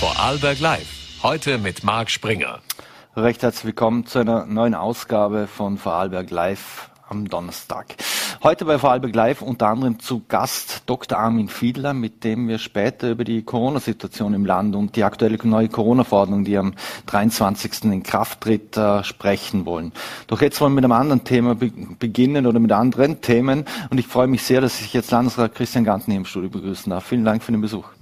Vorarlberg Live. Heute mit Marc Springer. Recht herzlich willkommen zu einer neuen Ausgabe von Vorarlberg Live am Donnerstag. Heute bei Vorarlberg Live unter anderem zu Gast Dr. Armin Fiedler, mit dem wir später über die Corona-Situation im Land und die aktuelle neue Corona-Verordnung, die am 23. in Kraft tritt, äh, sprechen wollen. Doch jetzt wollen wir mit einem anderen Thema be beginnen oder mit anderen Themen und ich freue mich sehr, dass ich jetzt Landesrat Christian Ganten hier im Studio begrüßen darf. Vielen Dank für den Besuch.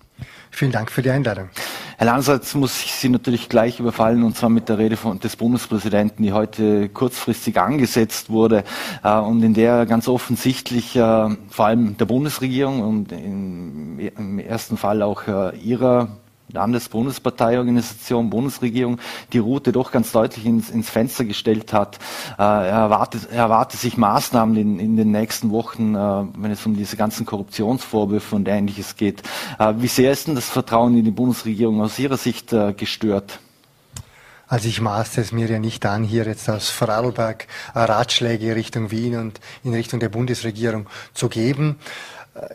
Vielen Dank für die Einladung. Herr Landesrat, muss ich Sie natürlich gleich überfallen, und zwar mit der Rede von, des Bundespräsidenten, die heute kurzfristig angesetzt wurde äh, und in der ganz offensichtlich äh, vor allem der Bundesregierung und im, im ersten Fall auch äh, Ihrer Landesbundesparteiorganisation, Bundesregierung die Route doch ganz deutlich ins, ins Fenster gestellt hat. Äh, er, erwartet, er erwartet sich Maßnahmen in, in den nächsten Wochen, äh, wenn es um diese ganzen Korruptionsvorwürfe und Ähnliches geht. Äh, wie sehr ist denn das Vertrauen in die Bundesregierung aus Ihrer Sicht äh, gestört? Also ich maße es mir ja nicht an, hier jetzt aus Vorarlberg äh, Ratschläge Richtung Wien und in Richtung der Bundesregierung zu geben.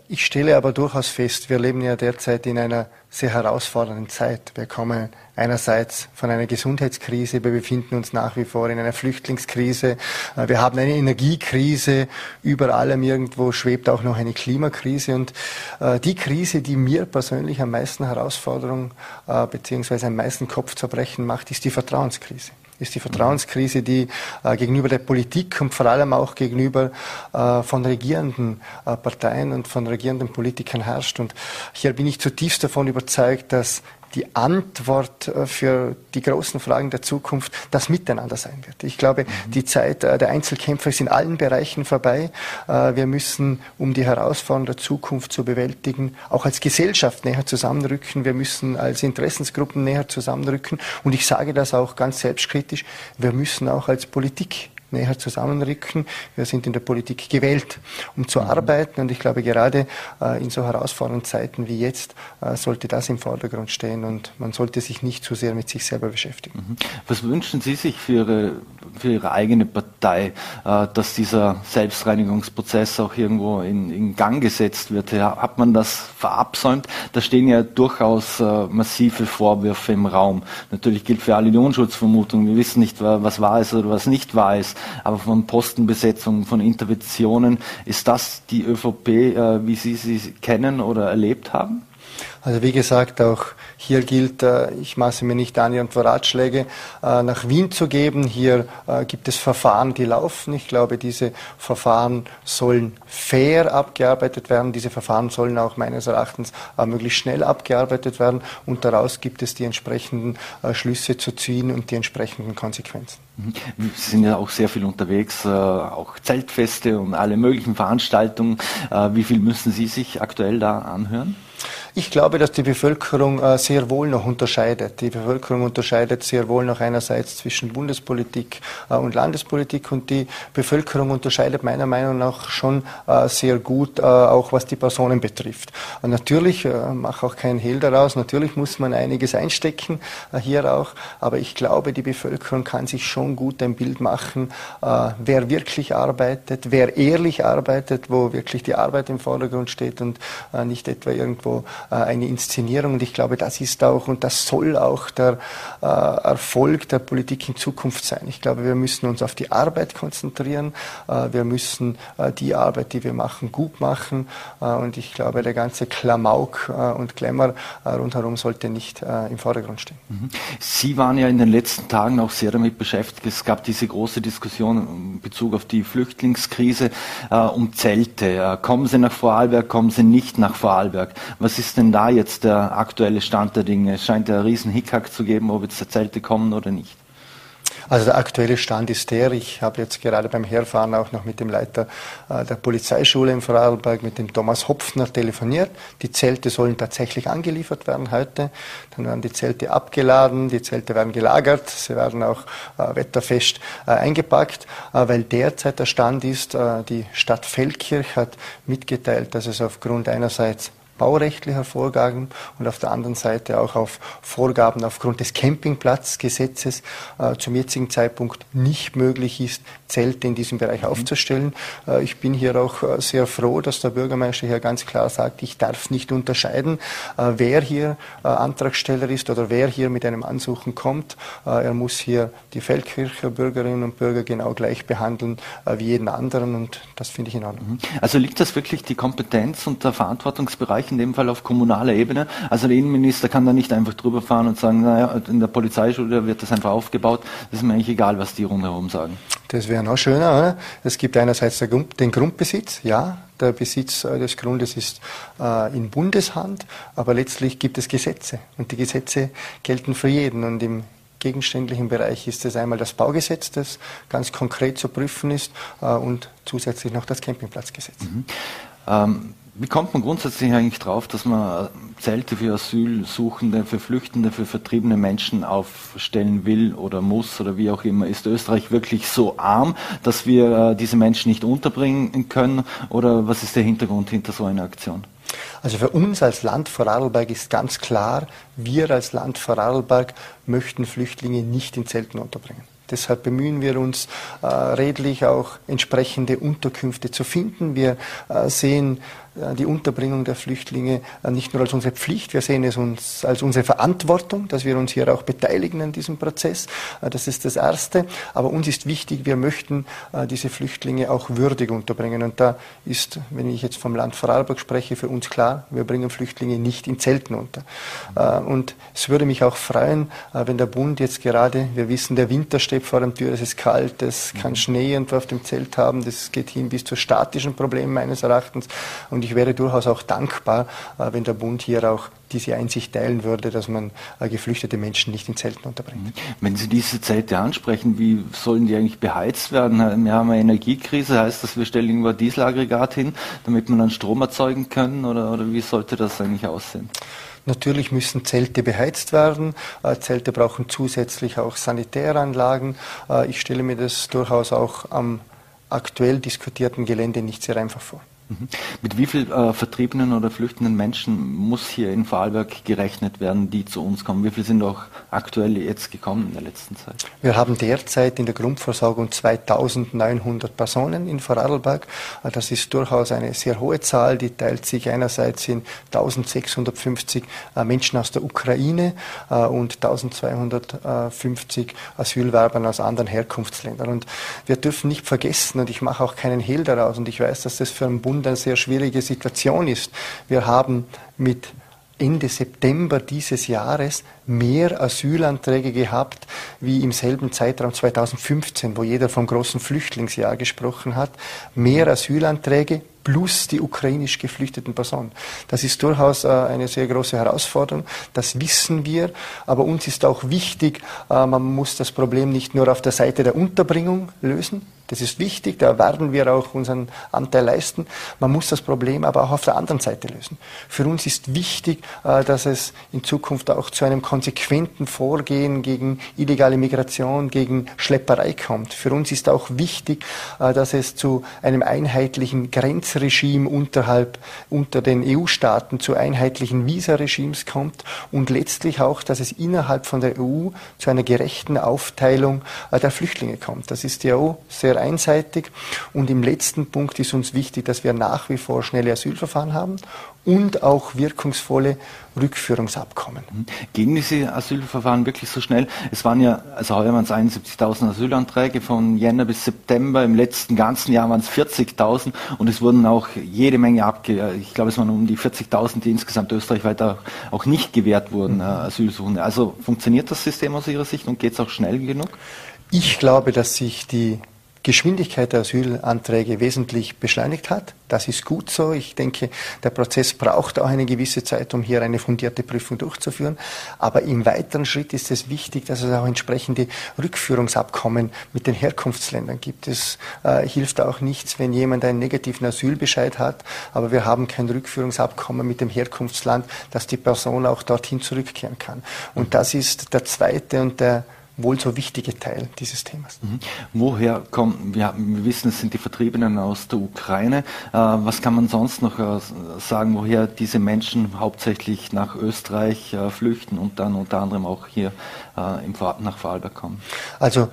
Ich stelle aber durchaus fest, wir leben ja derzeit in einer sehr herausfordernden Zeit. Wir kommen einerseits von einer Gesundheitskrise, wir befinden uns nach wie vor in einer Flüchtlingskrise, äh, wir haben eine Energiekrise, über allem irgendwo schwebt auch noch eine Klimakrise und äh, die Krise, die mir persönlich am meisten Herausforderung äh, beziehungsweise am meisten Kopfzerbrechen macht, ist die Vertrauenskrise ist die Vertrauenskrise, die äh, gegenüber der Politik und vor allem auch gegenüber äh, von regierenden äh, Parteien und von regierenden Politikern herrscht. Und hier bin ich zutiefst davon überzeugt, dass die Antwort äh, für die großen Fragen der Zukunft das Miteinander sein wird. Ich glaube, mhm. die Zeit äh, der Einzelkämpfer ist in allen Bereichen vorbei. Äh, wir müssen, um die Herausforderungen der Zukunft zu bewältigen, auch als Gesellschaft näher zusammenrücken. Wir müssen als Interessensgruppen näher zusammenrücken. Und ich sage das auch ganz selbstkritisch. Wir müssen auch als Politik näher zusammenrücken. Wir sind in der Politik gewählt, um zu arbeiten und ich glaube, gerade äh, in so herausfordernden Zeiten wie jetzt äh, sollte das im Vordergrund stehen und man sollte sich nicht zu sehr mit sich selber beschäftigen. Mhm. Was wünschen Sie sich für Ihre, für Ihre eigene Partei, äh, dass dieser Selbstreinigungsprozess auch irgendwo in, in Gang gesetzt wird? Hat man das verabsäumt? Da stehen ja durchaus massive Vorwürfe im Raum. Natürlich gilt für alle die Unschutzvermutung. Wir wissen nicht, was wahr ist oder was nicht wahr ist aber von Postenbesetzungen, von Interventionen, ist das die ÖVP, äh, wie Sie sie kennen oder erlebt haben? Also wie gesagt, auch hier gilt, äh, ich maße mir nicht an, irgendwo Ratschläge äh, nach Wien zu geben. Hier äh, gibt es Verfahren, die laufen. Ich glaube, diese Verfahren sollen fair abgearbeitet werden. Diese Verfahren sollen auch meines Erachtens möglichst schnell abgearbeitet werden. Und daraus gibt es die entsprechenden Schlüsse zu ziehen und die entsprechenden Konsequenzen. Mhm. Sie sind ja auch sehr viel unterwegs, auch Zeltfeste und alle möglichen Veranstaltungen. Wie viel müssen Sie sich aktuell da anhören? Ich glaube, dass die Bevölkerung äh, sehr wohl noch unterscheidet. Die Bevölkerung unterscheidet sehr wohl noch einerseits zwischen Bundespolitik äh, und Landespolitik und die Bevölkerung unterscheidet meiner Meinung nach schon äh, sehr gut, auch was die Personen betrifft. Natürlich, mache auch keinen Hehl daraus, natürlich muss man einiges einstecken, hier auch, aber ich glaube, die Bevölkerung kann sich schon gut ein Bild machen, wer wirklich arbeitet, wer ehrlich arbeitet, wo wirklich die Arbeit im Vordergrund steht und nicht etwa irgendwo äh, eine Inszenierung. Und ich glaube, das ist auch und das soll auch der äh, Erfolg der Politik in Zukunft sein. Ich glaube, wir müssen uns auf die Arbeit konzentrieren. Äh, wir müssen die Arbeit, die wir machen, gut machen. und ich glaube, der ganze Klamauk und Glamour rundherum sollte nicht im Vordergrund stehen. Mhm. Sie waren ja in den letzten Tagen auch sehr damit beschäftigt. Es gab diese große Diskussion in Bezug auf die Flüchtlingskrise um Zelte. kommen Sie nach Vorarlberg, kommen Sie nicht nach Vorarlberg? Was ist denn da jetzt der aktuelle Stand der Dinge? Es scheint ja einen riesen Hickhack zu geben, ob jetzt Zelte kommen oder nicht. Also der aktuelle Stand ist der, ich habe jetzt gerade beim Herfahren auch noch mit dem Leiter äh, der Polizeischule in Vorarlberg, mit dem Thomas Hopfner telefoniert. Die Zelte sollen tatsächlich angeliefert werden heute. Dann werden die Zelte abgeladen, die Zelte werden gelagert, sie werden auch äh, wetterfest äh, eingepackt, weil derzeit der Stand ist, die Stadt Feldkirch hat mitgeteilt, dass es aufgrund einerseits baurechtlicher Vorgaben und auf der anderen Seite auch auf Vorgaben aufgrund des Campingplatzgesetzes äh, zum jetzigen Zeitpunkt nicht möglich ist, Zelte in diesem Bereich mhm. aufzustellen. Äh, ich bin hier auch äh, sehr froh, dass der Bürgermeister hier ganz klar sagt, ich darf nicht unterscheiden, äh, wer hier äh, Antragsteller ist oder wer hier mit einem Ansuchen kommt. Äh, er muss hier die Feldkircher Bürgerinnen und Bürger genau gleich behandeln wie jeden anderen und das finde ich in Ordnung. Mhm. Also liegt das wirklich die Kompetenz und der Verantwortungsbereich in dem Fall auf kommunaler Ebene? Also der Innenminister kann da nicht einfach drüber fahren und sagen, naja, in der Polizeischule wird das einfach aufgebaut. Das ist mir eigentlich egal, was die rundherum sagen. Das wäre noch schöner. Oder? Es gibt einerseits den Grundbesitz, ja, der Besitz äh, des Grundes ist äh, in Bundeshand, aber letztlich gibt es Gesetze und die Gesetze gelten für jeden und im gegenständlichen Bereich ist es einmal das Baugesetz, das ganz konkret zu prüfen ist äh, und zusätzlich noch das Campingplatzgesetz. Mhm. Ähm, wie kommt man grundsätzlich eigentlich drauf, dass man Zelte für Asylsuchende, für Flüchtende, für vertriebene Menschen aufstellen will oder muss oder wie auch immer? Ist Österreich wirklich so arm, dass wir äh, diese Menschen nicht unterbringen können? Oder was ist der Hintergrund hinter so einer Aktion? Also für uns als Land Vorarlberg ist ganz klar, wir als Land Vorarlberg möchten Flüchtlinge nicht in Zelten unterbringen. Deshalb bemühen wir uns äh, redlich auch entsprechende Unterkünfte zu finden. Wir äh, sehen äh, die Unterbringung der Flüchtlinge äh, nicht nur als unsere Pflicht, wir sehen es uns als unsere Verantwortung, dass wir uns hier auch beteiligen an diesem Prozess. Äh, das ist das Erste. Aber uns ist wichtig, wir möchten diese Flüchtlinge auch würdig unterbringen. Und da ist, wenn ich jetzt vom Land Vorarlberg spreche, für uns klar, wir bringen Flüchtlinge nicht in Zelten unter. Und es würde mich auch freuen, wenn der Bund jetzt gerade, wir wissen, der Winter steht vor der Tür, es ist kalt, es kann Schnee irgendwo auf dem Zelt haben, das geht hin bis zu statischen Problemen meines Erachtens. Und und ich wäre durchaus auch dankbar, äh, wenn der Bund hier auch diese Einsicht teilen würde, dass man äh, geflüchtete Menschen nicht in Zelten unterbringt. Mhm. Wenn Sie diese Zelte ansprechen, wie sollen die eigentlich beheizt werden? Wir haben eine Energiekrise, heißt das, wir stellen irgendwo ein Dieselaggregat hin, damit man dann Strom erzeugen können oder, oder wie sollte das eigentlich aussehen? Natürlich müssen Zelte beheizt werden. Äh, Zelte brauchen zusätzlich auch Sanitäranlagen. Ich stelle mir das durchaus auch am aktuell diskutierten Gelände nicht sehr einfach vor. Mit wie viel äh, vertriebenen oder flüchtenden Menschen muss hier in Vorarlberg gerechnet werden, die zu uns kommen? Wie viele sind auch aktuell jetzt gekommen in der letzten Zeit? Wir haben derzeit in der Grundversorgung 2900 Personen in Vorarlberg. Äh, das ist durchaus eine sehr hohe Zahl. Die teilt sich einerseits in 1650 äh, Menschen aus der Ukraine äh, und 1250 Asylwerbern aus anderen Herkunftsländern. Und wir dürfen nicht vergessen, und ich mache auch keinen Hehl daraus, und ich weiß, dass das für einen Bund eine sehr schwierige Situation ist. Wir haben mit Ende September dieses Jahres mehr Asylanträge gehabt wie im selben Zeitraum 2015, wo jeder vom großen Flüchtlingsjahr gesprochen hat. Mehr Asylanträge plus die ukrainisch geflüchteten Personen. Das ist durchaus äh, eine sehr große Herausforderung. Das wissen wir. Aber uns ist auch wichtig, äh, man muss das Problem nicht nur auf der Seite der Unterbringung lösen. Das ist wichtig, da werden wir auch unseren Anteil leisten. Man muss das Problem aber auch auf der anderen Seite lösen. Für uns ist wichtig, äh, dass es in Zukunft auch zu einem konsequenten Vorgehen gegen illegale Migration, gegen Schlepperei kommt. Für uns ist auch wichtig, dass es zu einem einheitlichen Grenz Visregime unterhalb, unter den EU-Staaten zu einheitlichen Visaregimes kommt und letztlich auch, dass es innerhalb von der EU zu einer gerechten Aufteilung äh, der Flüchtlinge kommt. Das ist ja auch sehr einseitig. Und im letzten Punkt ist uns wichtig, dass wir nach wie vor schnelle Asylverfahren haben und auch wirkungsvolle Rückführungsabkommen. Mhm. Gehen diese Asylverfahren wirklich so schnell? Es waren ja, also heuer waren es 71.000 Asylanträge von Jänner bis September. Im letzten ganzen Jahr waren es 40.000 und es wurden auch jede Menge abge, ich glaube es waren um die 40.000, die insgesamt österreichweit auch, auch nicht gewährt wurden, mhm. äh, Asylsuchende. Also funktioniert das System aus Ihrer Sicht und geht es auch schnell genug? Ich glaube, dass sich die Geschwindigkeit der Asylanträge wesentlich beschleunigt hat. Das ist gut so. Ich denke, der Prozess braucht auch eine gewisse Zeit, um hier eine fundierte Prüfung durchzuführen. Aber im weiteren Schritt ist es wichtig, dass es auch entsprechende Rückführungsabkommen mit den Herkunftsländern gibt. Es äh, hilft auch nichts, wenn jemand einen negativen Asylbescheid hat, aber wir haben kein Rückführungsabkommen mit dem Herkunftsland, dass die Person auch dorthin zurückkehren kann. Und das ist der zweite und der wohl so wichtige Teil dieses Themas. Mhm. Woher kommen, wir, wir, wissen, es sind die Vertriebenen aus der Ukraine. Äh, was kann man sonst noch äh, sagen, woher diese Menschen hauptsächlich nach Österreich äh, flüchten und dann unter anderem auch hier äh, im, nach Vorarlberg kommen? Also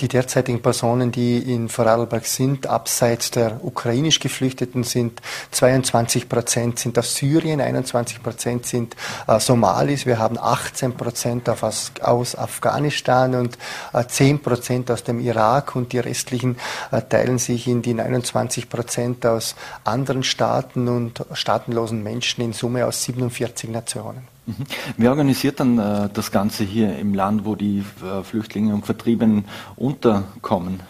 die derzeitigen Personen, die in Vorarlberg sind, abseits der ukrainisch Geflüchteten sind 22 Prozent sind aus Syrien, 21 Prozent sind äh, Somalis, wir haben 18 Prozent aus Afghanistan und äh, 10 Prozent aus dem Irak und die restlichen äh, teilen sich in die 29 Prozent aus anderen Staaten und staatenlosen Menschen in Summe aus 47 Nationen. Mhm. Wer organisiert dann äh, das Ganze hier im Land, wo die äh, Flüchtlinge und Vertriebenen unterkommen?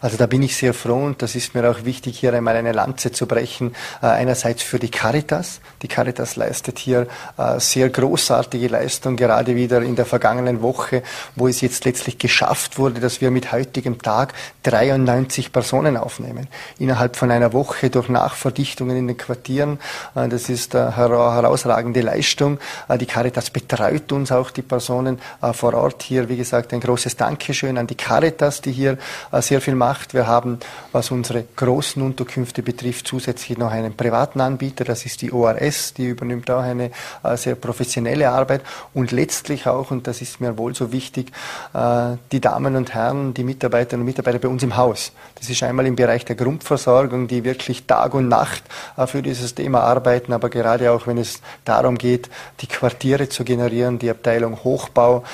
Also da bin ich sehr froh und das ist mir auch wichtig, hier einmal eine Lanze zu brechen. Äh, einerseits für die Caritas. Die Caritas leistet hier äh, sehr großartige Leistung, gerade wieder in der vergangenen Woche, wo es jetzt letztlich geschafft wurde, dass wir mit heutigem Tag 93 Personen aufnehmen. Innerhalb von einer Woche durch Nachverdichtungen in den Quartieren. Äh, das ist eine herausragende Leistung. Die Caritas betreut uns auch die Personen vor Ort hier. Wie gesagt, ein großes Dankeschön an die Caritas, die hier sehr viel macht gemacht. Wir haben, was unsere großen Unterkünfte betrifft, zusätzlich noch einen privaten Anbieter. Das ist die ORS, die übernimmt auch eine äh, sehr professionelle Arbeit. Und letztlich auch, und das ist mir wohl so wichtig, äh, die Damen und Herren, die Mitarbeiterinnen und Mitarbeiter bei uns im Haus. Das ist einmal im Bereich der Grundversorgung, die wirklich Tag und Nacht äh, für dieses Thema arbeiten, aber gerade auch, wenn es darum geht, die Quartiere zu generieren, die Abteilung Hochbau,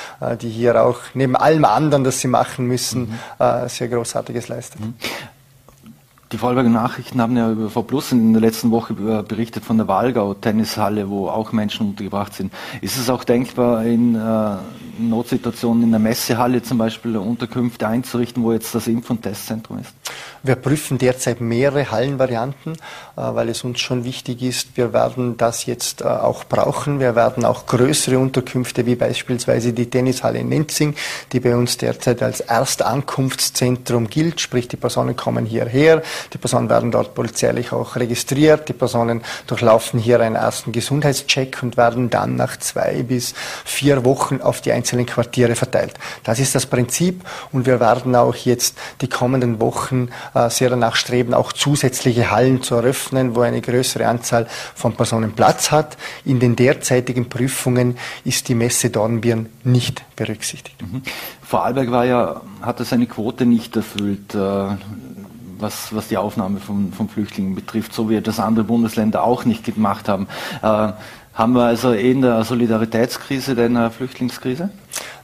die hier auch neben allem anderen, das sie machen müssen, mhm. Sehr großartiges einiges leistet. Mhm. Die Vorarlberger Nachrichten haben ja über V Plus in der letzten Woche berichtet von der Walgau-Tennishalle, wo auch Menschen untergebracht sind. Ist es auch denkbar, in äh, Notsituationen in der Messehalle zum Beispiel Unterkünfte einzurichten, wo jetzt das Impf- und Testzentrum ist? Wir prüfen derzeit mehrere Hallenvarianten, äh, weil es uns schon wichtig ist. Wir werden das jetzt äh, auch brauchen. Wir werden auch größere Unterkünfte, wie beispielsweise die Tennishalle in Nenzing, die bei uns derzeit als Erstankunftszentrum gilt, sprich die Personen kommen hierher, die Personen werden dort polizeilich auch registriert, die Personen durchlaufen hier einen ersten Gesundheitscheck und werden dann nach zwei bis vier Wochen auf die einzelnen Quartiere verteilt. Das ist das Prinzip und wir werden auch jetzt die kommenden Wochen sehr danach streben, auch zusätzliche Hallen zu eröffnen, wo eine größere Anzahl von Personen Platz hat. In den derzeitigen Prüfungen ist die Messe Dornbirn nicht berücksichtigt. Mhm. Vorarlberg war ja, hatte seine Quote nicht erfüllt. Äh, was, was die Aufnahme von, von Flüchtlingen betrifft, so wie das andere Bundesländer auch nicht gemacht haben. Äh, haben wir also eh in der Solidaritätskrise denn eine Flüchtlingskrise?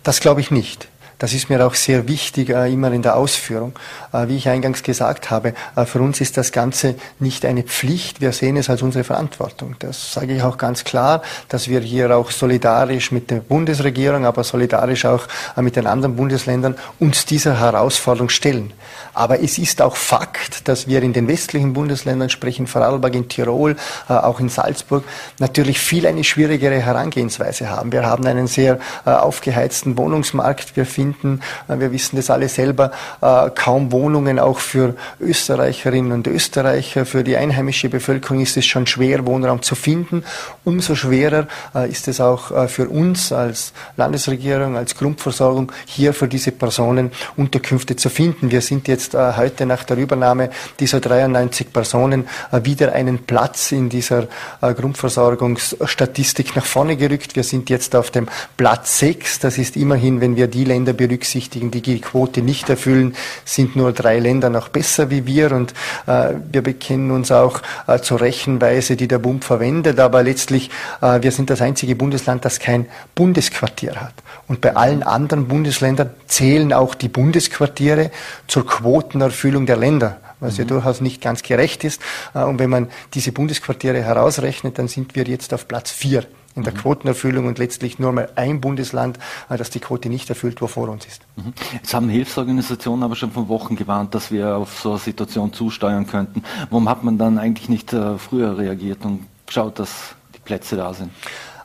Das glaube ich nicht. Das ist mir auch sehr wichtig, äh, immer in der Ausführung. Äh, wie ich eingangs gesagt habe, äh, für uns ist das Ganze nicht eine Pflicht, wir sehen es als unsere Verantwortung. Das sage ich auch ganz klar, dass wir hier auch solidarisch mit der Bundesregierung, aber solidarisch auch mit den anderen Bundesländern uns dieser Herausforderung stellen. Aber es ist auch Fakt, dass wir in den westlichen Bundesländern, sprich in Vorarlberg, in Tirol, auch in Salzburg, natürlich viel eine schwierigere Herangehensweise haben. Wir haben einen sehr aufgeheizten Wohnungsmarkt. Wir finden finden. Äh, wir wissen das alle selber, äh, kaum Wohnungen auch für Österreicherinnen und Österreicher. Für die einheimische Bevölkerung ist es schon schwer, Wohnraum zu finden. Umso schwerer äh, ist es auch für uns als Landesregierung, als Grundversorgung, hier für diese Personen Unterkünfte zu finden. Wir sind jetzt heute nach der Übernahme dieser 93 Personen wieder einen Platz in dieser Grundversorgungsstatistik nach vorne gerückt. Wir sind jetzt auf dem Platz 6. Das ist immerhin, wenn wir die Länder berücksichtigen, die die Quote nicht erfüllen, sind nur drei Länder noch besser wie wir und äh, wir bekennen uns auch äh, zur Rechenweise, die der Bund verwendet, aber letztlich, äh, wir sind das einzige Bundesland, das kein Bundesquartier hat. Und bei allen anderen Bundesländern zählen auch die Bundesquartiere zur Quotenerfüllung der Länder was ja mhm. durchaus nicht ganz gerecht ist. Äh, und wenn man diese Bundesquartiere herausrechnet, dann sind wir jetzt auf Platz vier in der mhm. Quotenerfüllung und letztlich nur mal ein Bundesland, äh, das die Quote nicht erfüllt, wo vor uns ist. Mhm. Jetzt haben Hilfsorganisationen aber schon vor Wochen gewarnt, dass wir auf so eine Situation zusteuern könnten. Warum hat man dann eigentlich nicht äh, früher reagiert und geschaut, dass die Plätze da sind?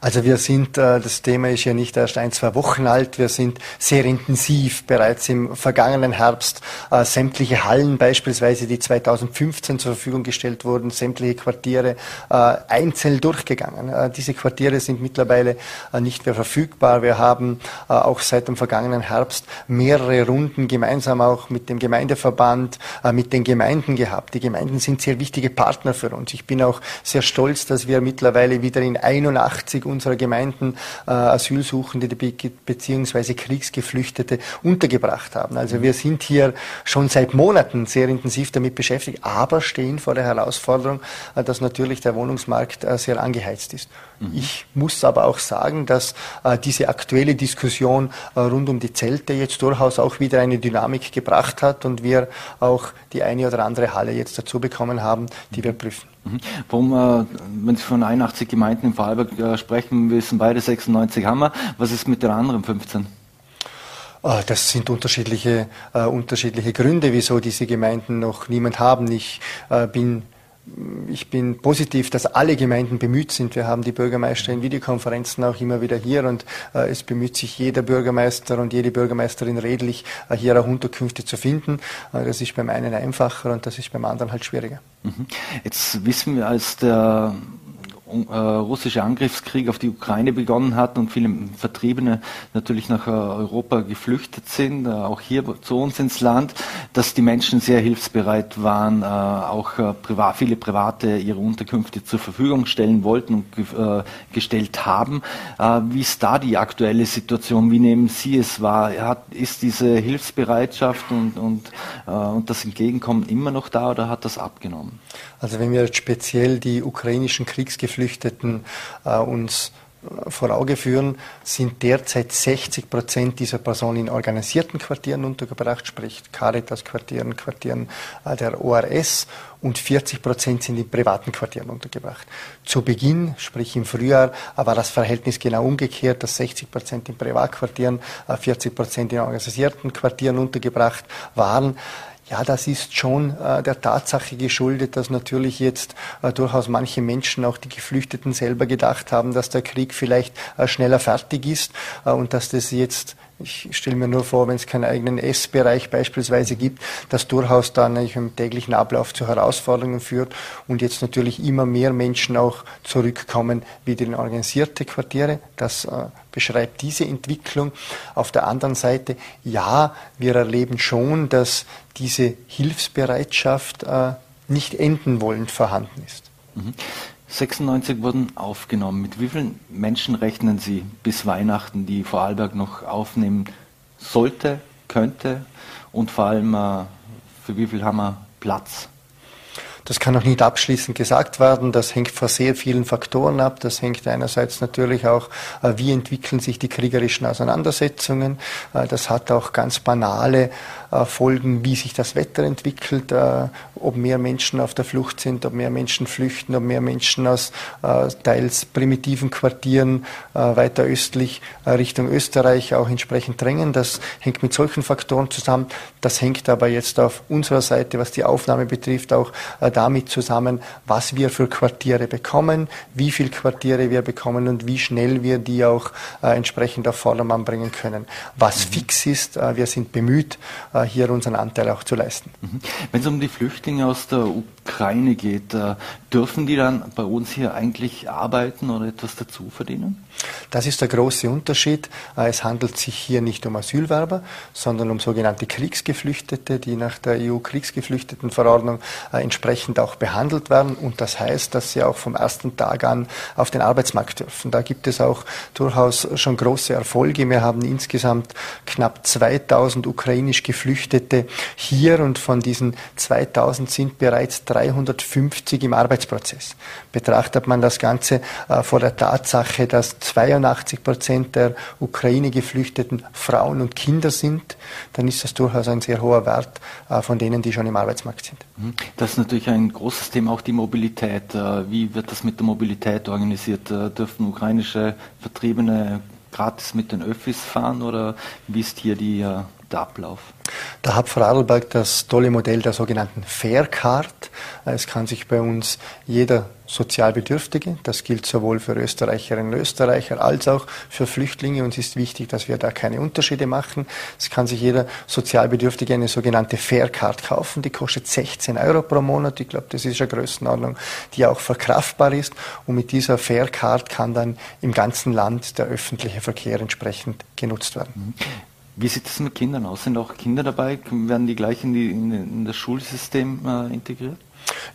Also wir sind, äh, das Thema ist ja nicht erst ein, zwei Wochen alt, wir sind sehr intensiv bereits im vergangenen Herbst äh, sämtliche Hallen beispielsweise, die 2015 zur Verfügung gestellt wurden, sämtliche Quartiere äh, einzeln durchgegangen. Diese Quartiere sind mittlerweile nicht mehr verfügbar. Wir haben auch seit dem vergangenen Herbst mehrere Runden gemeinsam auch mit dem Gemeindeverband, mit den Gemeinden gehabt. Die Gemeinden sind sehr wichtige Partner für uns. Ich bin auch sehr stolz, dass wir mittlerweile wieder in 81 unserer Gemeinden äh, Asylsuchende bzw. Kriegsgeflüchtete untergebracht haben. Also wir sind hier schon seit Monaten sehr intensiv damit beschäftigt, aber stehen vor der Herausforderung, äh, dass natürlich der Wohnungsmarkt äh, sehr angeheizt ist. Mhm. Ich muss aber auch sagen, dass äh, diese aktuelle Diskussion äh, rund um die Zelte jetzt durchaus auch wieder eine Dynamik gebracht hat und wir auch die eine oder andere Halle jetzt dazu bekommen haben, die wir prüfen. Mhm. Warum, äh, wenn Sie von 81 Gemeinden in Vorarlberg äh, sprechen, wissen beide 96 haben wir. Was ist mit den anderen 15? Ah, das sind unterschiedliche, äh, unterschiedliche Gründe, wieso diese Gemeinden noch niemand haben. Ich äh, bin ich bin positiv, dass alle Gemeinden bemüht sind. Wir haben die Bürgermeister in Videokonferenzen auch immer wieder hier und äh, es bemüht sich jeder Bürgermeister und jede Bürgermeisterin redlich, äh, hier auch Unterkünfte zu finden. Äh, das ist beim einen einfacher und das ist beim anderen halt schwieriger. Mhm. Jetzt wissen wir, als der äh, russische Angriffskrieg auf die Ukraine begonnen hat und viele Vertriebene natürlich nach äh, Europa geflüchtet sind, äh, auch hier zu uns ins Land, dass die Menschen sehr hilfsbereit waren, auch privat, viele Private ihre Unterkünfte zur Verfügung stellen wollten und gestellt haben. Wie ist da die aktuelle Situation? Wie nehmen Sie es wahr? ist diese Hilfsbereitschaft und, und, und das Entgegenkommen immer noch da oder hat das abgenommen? Also wenn wir jetzt speziell die ukrainischen Kriegsgeflüchteten äh, uns äh, vor Auge führen, sind derzeit 60 Prozent dieser Personen in organisierten Quartieren untergebracht, sprich Caritas-Quartieren, Quartieren äh, der ORS und 40 Prozent sind in privaten Quartieren untergebracht. Zu Beginn, sprich im Frühjahr, war das Verhältnis genau umgekehrt, dass 60 Prozent in Privatquartieren, 40 Prozent in organisierten Quartieren untergebracht waren. Ja, das ist schon äh, der Tatsache geschuldet, dass natürlich jetzt äh, durchaus manche Menschen, auch die Geflüchteten selber gedacht haben, dass der Krieg vielleicht äh, schneller fertig ist äh, und dass das jetzt ich stelle mir nur vor, wenn es keinen eigenen Essbereich beispielsweise gibt, das durchaus dann im täglichen Ablauf zu Herausforderungen führt und jetzt natürlich immer mehr Menschen auch zurückkommen wieder in organisierte Quartiere. Das äh, beschreibt diese Entwicklung. Auf der anderen Seite, ja, wir erleben schon, dass diese Hilfsbereitschaft äh, nicht enden wollend vorhanden ist. Mhm. 96 wurden aufgenommen. Mit wie vielen Menschen rechnen Sie bis Weihnachten, die Vorarlberg noch aufnehmen sollte, könnte und vor allem äh, für wie viel haben wir Platz? Das kann noch nicht abschließend gesagt werden. Das hängt von sehr vielen Faktoren ab. Das hängt einerseits natürlich auch, äh, wie entwickeln sich die kriegerischen Auseinandersetzungen. Äh, das hat auch ganz banale Folgen, wie sich das Wetter entwickelt, ob mehr Menschen auf der Flucht sind, ob mehr Menschen flüchten, ob mehr Menschen aus teils primitiven Quartieren weiter östlich Richtung Österreich auch entsprechend drängen. Das hängt mit solchen Faktoren zusammen. Das hängt aber jetzt auf unserer Seite, was die Aufnahme betrifft, auch damit zusammen, was wir für Quartiere bekommen, wie viele Quartiere wir bekommen und wie schnell wir die auch äh, entsprechend auf Vordermann bringen können. Was mhm. fix ist, äh, wir sind bemüht, äh, hier unseren Anteil auch zu leisten. Mhm. Wenn es um die Flüchtlinge aus der Ukraine geht, äh, dürfen die dann bei uns hier eigentlich arbeiten oder etwas dazu verdienen? Das ist der große Unterschied. Äh, es handelt sich hier nicht um Asylwerber, sondern um sogenannte Kriegsgeflüchtete, die nach der EU-Kriegsgeflüchtetenverordnung äh, entsprechend auch behandelt werden. Und das heißt, dass sie auch vom ersten Tag an auf den Arbeitsmarkt dürfen. Da gibt es auch durchaus schon große Erfolge. Wir haben insgesamt knapp 2000 ukrainisch Geflüchtete hier und von diesen 2000 sind bereits 350 im Arbeitsprozess. Betrachtet man das Ganze äh, vor der Tatsache, dass 82 Prozent der Ukraine-Geflüchteten Frauen und Kinder sind, dann ist das durchaus ein sehr hoher Wert äh, von denen, die schon im Arbeitsmarkt sind. Mhm. Das ist natürlich ein großes Thema, auch die Mobilität. Äh, wie wird das mit der Mobilität organisiert? Äh, dürfen ukrainische Vertriebene gratis mit den Öffis fahren oder wie ist hier die der Ablauf? Da hat Vorarlberg das tolle Modell der sogenannten Fair Card. Es kann sich bei uns jeder Sozialbedürftige, das gilt sowohl für Österreicherinnen und Österreicher als auch für Flüchtlinge. Uns ist wichtig, dass wir da keine Unterschiede machen. Es kann sich jeder Sozialbedürftige eine sogenannte Fair Card kaufen. Die kostet 16 Euro pro Monat. Ich glaube, das ist eine Größenordnung, die auch verkraftbar ist. Und mit dieser Fair Card kann dann im ganzen Land der öffentliche Verkehr entsprechend genutzt werden. Mhm. Wie sieht es mit Kindern aus? Sind auch Kinder dabei? Werden die gleich in, die, in, in das Schulsystem äh, integriert?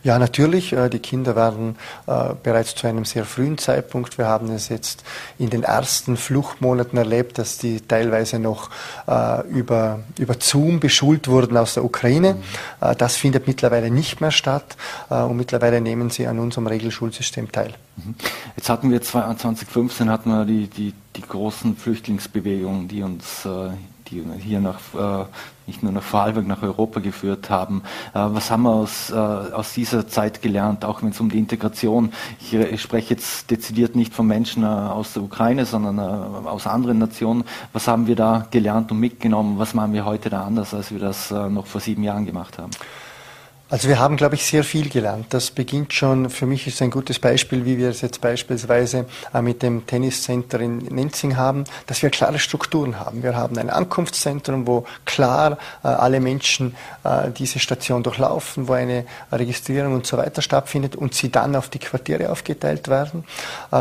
Ja, natürlich. Äh, die Kinder werden äh, bereits zu einem sehr frühen Zeitpunkt, wir haben es jetzt in den ersten Fluchtmonaten erlebt, dass die teilweise noch äh, über, über Zoom beschult wurden aus der Ukraine. Mhm. Das findet mittlerweile nicht mehr statt und mittlerweile nehmen sie an unserem Regelschulsystem teil. Mhm. Jetzt hatten wir 2015 hatten wir die, die, die großen Flüchtlingsbewegungen, die uns die hier nach, äh, nicht nur nach Vorarlberg, nach Europa geführt haben. Äh, was haben wir aus, äh, aus dieser Zeit gelernt, auch wenn es um die Integration, ich, ich spreche jetzt dezidiert nicht von Menschen aus der Ukraine, sondern aus anderen Nationen. Was haben wir da gelernt und mitgenommen? Was machen wir heute da anders, als wir das noch vor sieben Jahren gemacht haben? Also wir haben, glaube ich, sehr viel gelernt. Das beginnt schon, für mich ist ein gutes Beispiel, wie wir es jetzt beispielsweise äh, mit dem Tenniscenter in Nenzing haben, dass wir klare Strukturen haben. Wir haben ein Ankunftszentrum, wo klar äh, alle Menschen äh, diese Station durchlaufen, wo eine Registrierung und so weiter stattfindet und sie dann auf die Quartiere aufgeteilt werden.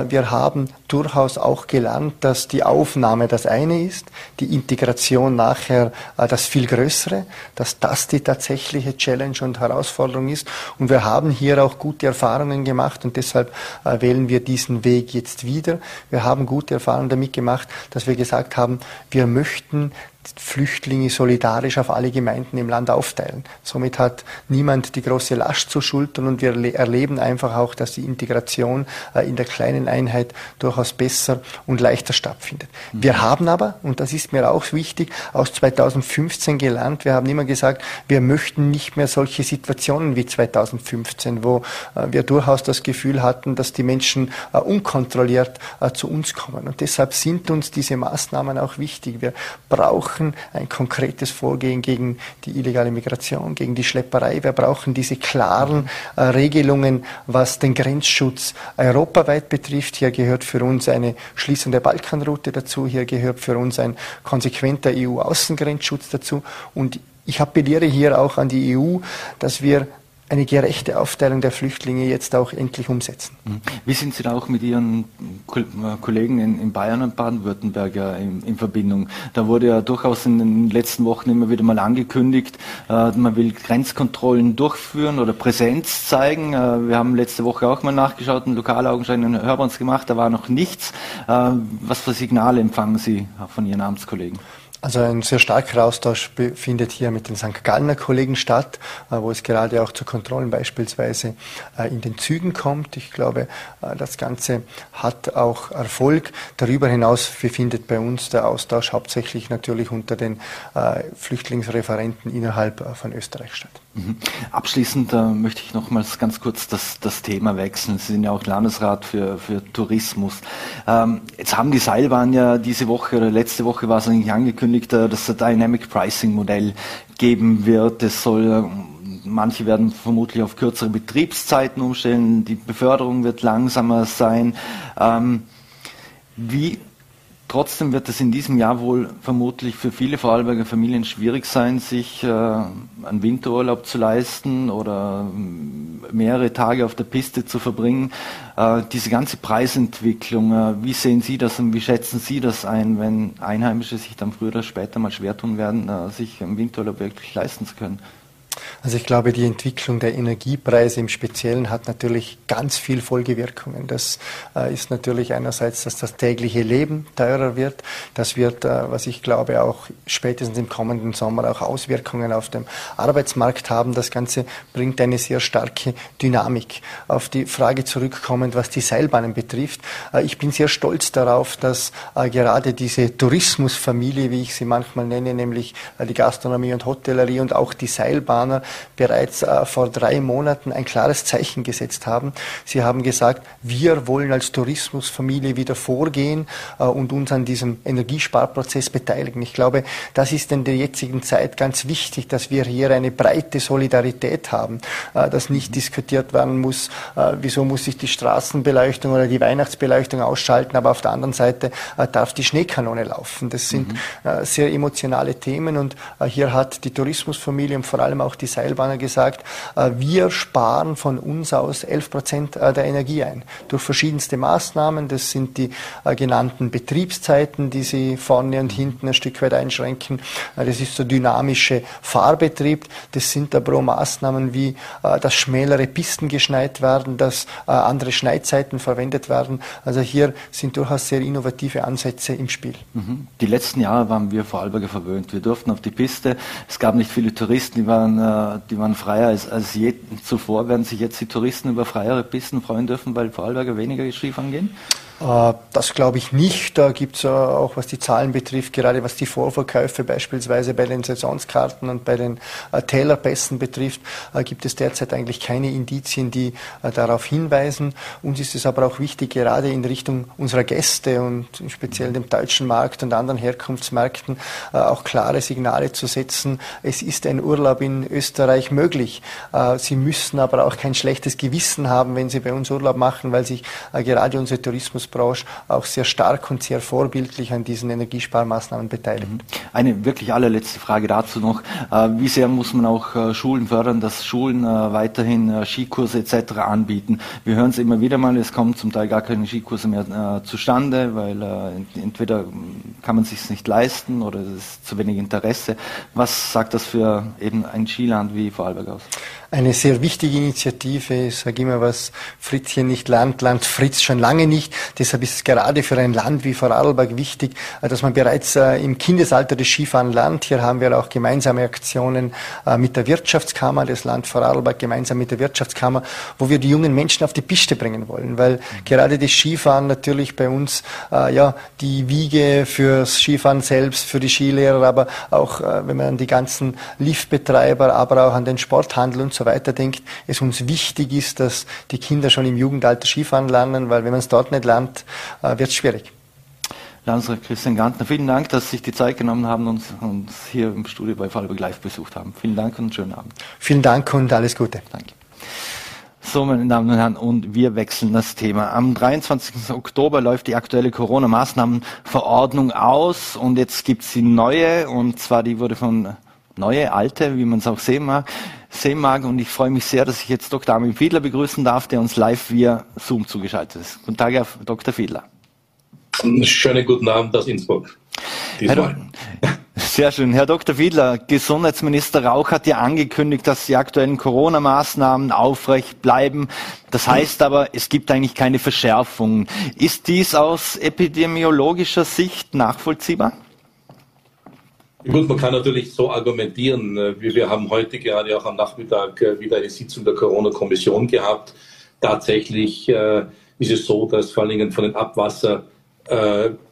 Wir haben durchaus auch gelernt, dass die Aufnahme das eine ist, die Integration nachher das viel größere, dass das die tatsächliche Challenge und Herausforderung Herausforderung ist. Und wir haben hier auch gute Erfahrungen gemacht und deshalb äh, wählen wir diesen Weg jetzt wieder. Wir haben gute Erfahrungen damit gemacht, dass wir gesagt haben, wir möchten Flüchtlinge solidarisch auf alle Gemeinden im Land aufteilen. Somit hat niemand die große Last zu schultern und wir erleben einfach auch, dass die Integration äh, in der kleinen Einheit durchaus besser und leichter stattfindet. Mhm. Wir haben aber, und das ist mir auch wichtig, aus 2015 gelernt, wir haben immer gesagt, wir möchten nicht mehr solche Situationen wie 2015, wo äh, wir durchaus das Gefühl hatten, dass die Menschen äh, unkontrolliert zu uns kommen. Und deshalb sind uns diese Maßnahmen auch wichtig. Wir brauchen brauchen ein konkretes Vorgehen gegen die illegale Migration, gegen die Schlepperei. Wir brauchen diese klaren äh, Regelungen, was den Grenzschutz europaweit betrifft. Hier gehört für uns eine Schließung der Balkanroute dazu. Hier gehört für uns ein konsequenter EU-Außengrenzschutz dazu. Und ich appelliere hier auch an die EU, dass wir eine gerechte Aufteilung der Flüchtlinge jetzt auch endlich umsetzen. Mhm. Wie sind Sie da auch mit Ihren äh, Kollegen in, Bayern und Baden-Württemberg in, in, Verbindung? Da wurde ja durchaus in den letzten Wochen immer wieder mal angekündigt, äh, man will Grenzkontrollen durchführen oder Präsenz zeigen. Äh, wir haben letzte Woche auch mal nachgeschaut, einen Lokalaugenschein in Hörbans gemacht, da war noch nichts. Was für Signale empfangen Sie von Ihren Amtskollegen? Also ein sehr starker Austausch findet hier mit den St. Gallner Kollegen statt, äh, wo es gerade auch zu Kontrollen beispielsweise äh, in den Zügen kommt. Ich glaube, äh, das Ganze hat auch Erfolg. Darüber hinaus findet bei uns der Austausch hauptsächlich natürlich unter den Flüchtlingsreferenten innerhalb von Österreich statt. Mhm. Abschließend äh, möchte ich nochmals ganz kurz das, das Thema wechseln. Sie sind ja auch Landesrat für, für Tourismus. Ähm, jetzt haben die Seilbahn ja diese Woche oder letzte Woche war es eigentlich angekündigt, äh, dass es ein Dynamic Pricing Modell geben wird. Es soll äh, Manche werden vermutlich auf kürzere Betriebszeiten umstellen. Die Beförderung wird langsamer sein. Ähm, wie Trotzdem wird es in diesem Jahr wohl vermutlich für viele Vorarlberger Familien schwierig sein, sich äh, einen Winterurlaub zu leisten oder äh, mehrere Tage auf der Piste zu verbringen. Äh, diese ganze Preisentwicklung, äh, wie sehen Sie das und wie schätzen Sie das ein, wenn Einheimische sich dann früher oder später mal schwer tun werden, äh, sich einen Winterurlaub wirklich leisten zu können? Also ich glaube, die Entwicklung der Energiepreise im Speziellen hat natürlich ganz viel Folgewirkungen. Das äh, ist natürlich einerseits, dass das tägliche Leben teurer wird. Das wird, äh, was ich glaube, auch spätestens im kommenden Sommer auch Auswirkungen auf dem Arbeitsmarkt haben. Das Ganze bringt eine sehr starke Dynamik. Auf die Frage zurückkommend, was die Seilbahnen betrifft. Äh, ich bin sehr stolz darauf, dass gerade diese Tourismusfamilie, wie ich sie manchmal nenne, nämlich die Gastronomie und Hotellerie und auch die Seilbahn, Skifaner bereits äh, vor drei Monaten ein klares Zeichen gesetzt haben. Sie haben gesagt, wir wollen als Tourismusfamilie wieder vorgehen äh, und uns an diesem Energiesparprozess beteiligen. Ich glaube, das ist in der jetzigen Zeit ganz wichtig, dass wir hier eine breite Solidarität haben, äh, dass nicht diskutiert werden muss, äh, wieso muss ich die Straßenbeleuchtung oder die Weihnachtsbeleuchtung ausschalten, aber auf der anderen Seite äh, darf die Schneekanone laufen. Das sind mhm. Äh, sehr emotionale Themen und hier hat die Tourismusfamilie und vor allem auch die Seilbahner gesagt, äh, wir sparen von uns aus 11 Prozent der Energie ein durch verschiedenste Maßnahmen. Das sind die genannten Betriebszeiten, die sie vorne und hinten ein Stück weit einschränken. Das ist der dynamische Fahrbetrieb. Das sind aber auch Maßnahmen wie, dass schmälere Pisten geschneit werden, dass andere Schneidzeiten verwendet werden. Also hier sind durchaus sehr innovative Ansätze im Spiel. Mhm. Die letzten Jahre waren wir Vorarlberger verwöhnt. Wir durften auf die Piste. Es gab nicht viele Touristen, die waren, äh, die waren freier als, als je zuvor. Werden sich jetzt die Touristen über freiere Pisten freuen dürfen, weil Vorarlberger weniger Skifahren gehen? Äh, das glaube ich nicht. Da gibt es auch, was die Zahlen betrifft, gerade was die Vorverkäufe beispielsweise bei den Saisonskarten und bei den äh, Tälerpässen betrifft, äh, gibt es derzeit eigentlich keine Indizien, die darauf hinweisen. Uns ist es aber auch wichtig, gerade in Richtung unserer Gäste und speziell dem deutschen Markt und anderen Herkunftsmärkten auch klare Signale zu setzen. Es ist ein Urlaub in Österreich möglich. Sie müssen aber auch kein schlechtes Gewissen haben, wenn Sie bei uns Urlaub machen, weil sich gerade unsere Tourismus Tourismusbranche auch sehr stark und sehr vorbildlich an diesen Energiesparmaßnahmen beteiligt. Mhm. Eine wirklich allerletzte Frage dazu noch. Äh, wie sehr muss man auch äh, Schulen fördern, dass Schulen äh, weiterhin Skikurse etc. anbieten? Wir hören es immer wieder mal, es kommen zum Teil gar keine Skikurse mehr zustande, weil entweder kann man sich nicht leisten oder es ist zu wenig Interesse. Was sagt das für eben ein Skiland wie Vorarlberg aus? Eine sehr wichtige Initiative. Ich sage immer, was Fritzchen nicht Land, Land Fritz schon lange nicht. Deshalb ist es gerade für ein Land wie Vorarlberg wichtig, dass man bereits äh, im Kindesalter des Skifahren lernt. Hier haben wir auch gemeinsame Aktionen äh, mit der Wirtschaftskammer, das Land Vorarlberg gemeinsam mit der Wirtschaftskammer, wo wir die jungen Menschen auf die Piste bringen wollen, weil mhm. gerade das Skifahren natürlich bei uns äh, ja die Wiege fürs Skifahren selbst, für die Skilehrer, aber auch wenn man an die ganzen Liftbetreiber, aber auch an den Sporthandel und so so weiter denkt, es uns wichtig ist, dass die Kinder schon im Jugendalter Skifahren lernen, weil wenn man es dort nicht lernt, äh, wird es schwierig. Landesrat Christian Gantner, vielen Dank, dass Sie sich die Zeit genommen haben und uns hier im Studio bei Fallberg Live besucht haben. Vielen Dank und einen schönen Abend. Vielen Dank und alles Gute. Danke. So, meine Damen und Herren, und wir wechseln das Thema. Am 23. Oktober läuft die aktuelle Corona-Maßnahmenverordnung aus und jetzt gibt es die neue und zwar die wurde von neue, alte, wie man es auch sehen mag, sehen mag. Und ich freue mich sehr, dass ich jetzt Dr. Armin Fiedler begrüßen darf, der uns live via Zoom zugeschaltet ist. Guten Tag, Herr Dr. Fiedler. Schönen guten Abend aus Innsbruck. Herr, sehr schön. Herr Dr. Fiedler, Gesundheitsminister Rauch hat ja angekündigt, dass die aktuellen Corona-Maßnahmen aufrecht bleiben. Das heißt aber, es gibt eigentlich keine Verschärfungen. Ist dies aus epidemiologischer Sicht nachvollziehbar? Gut, man kann natürlich so argumentieren. Äh, wir haben heute gerade auch am Nachmittag äh, wieder eine Sitzung der Corona-Kommission gehabt. Tatsächlich äh, ist es so, dass vor allen Dingen von den Abwasser,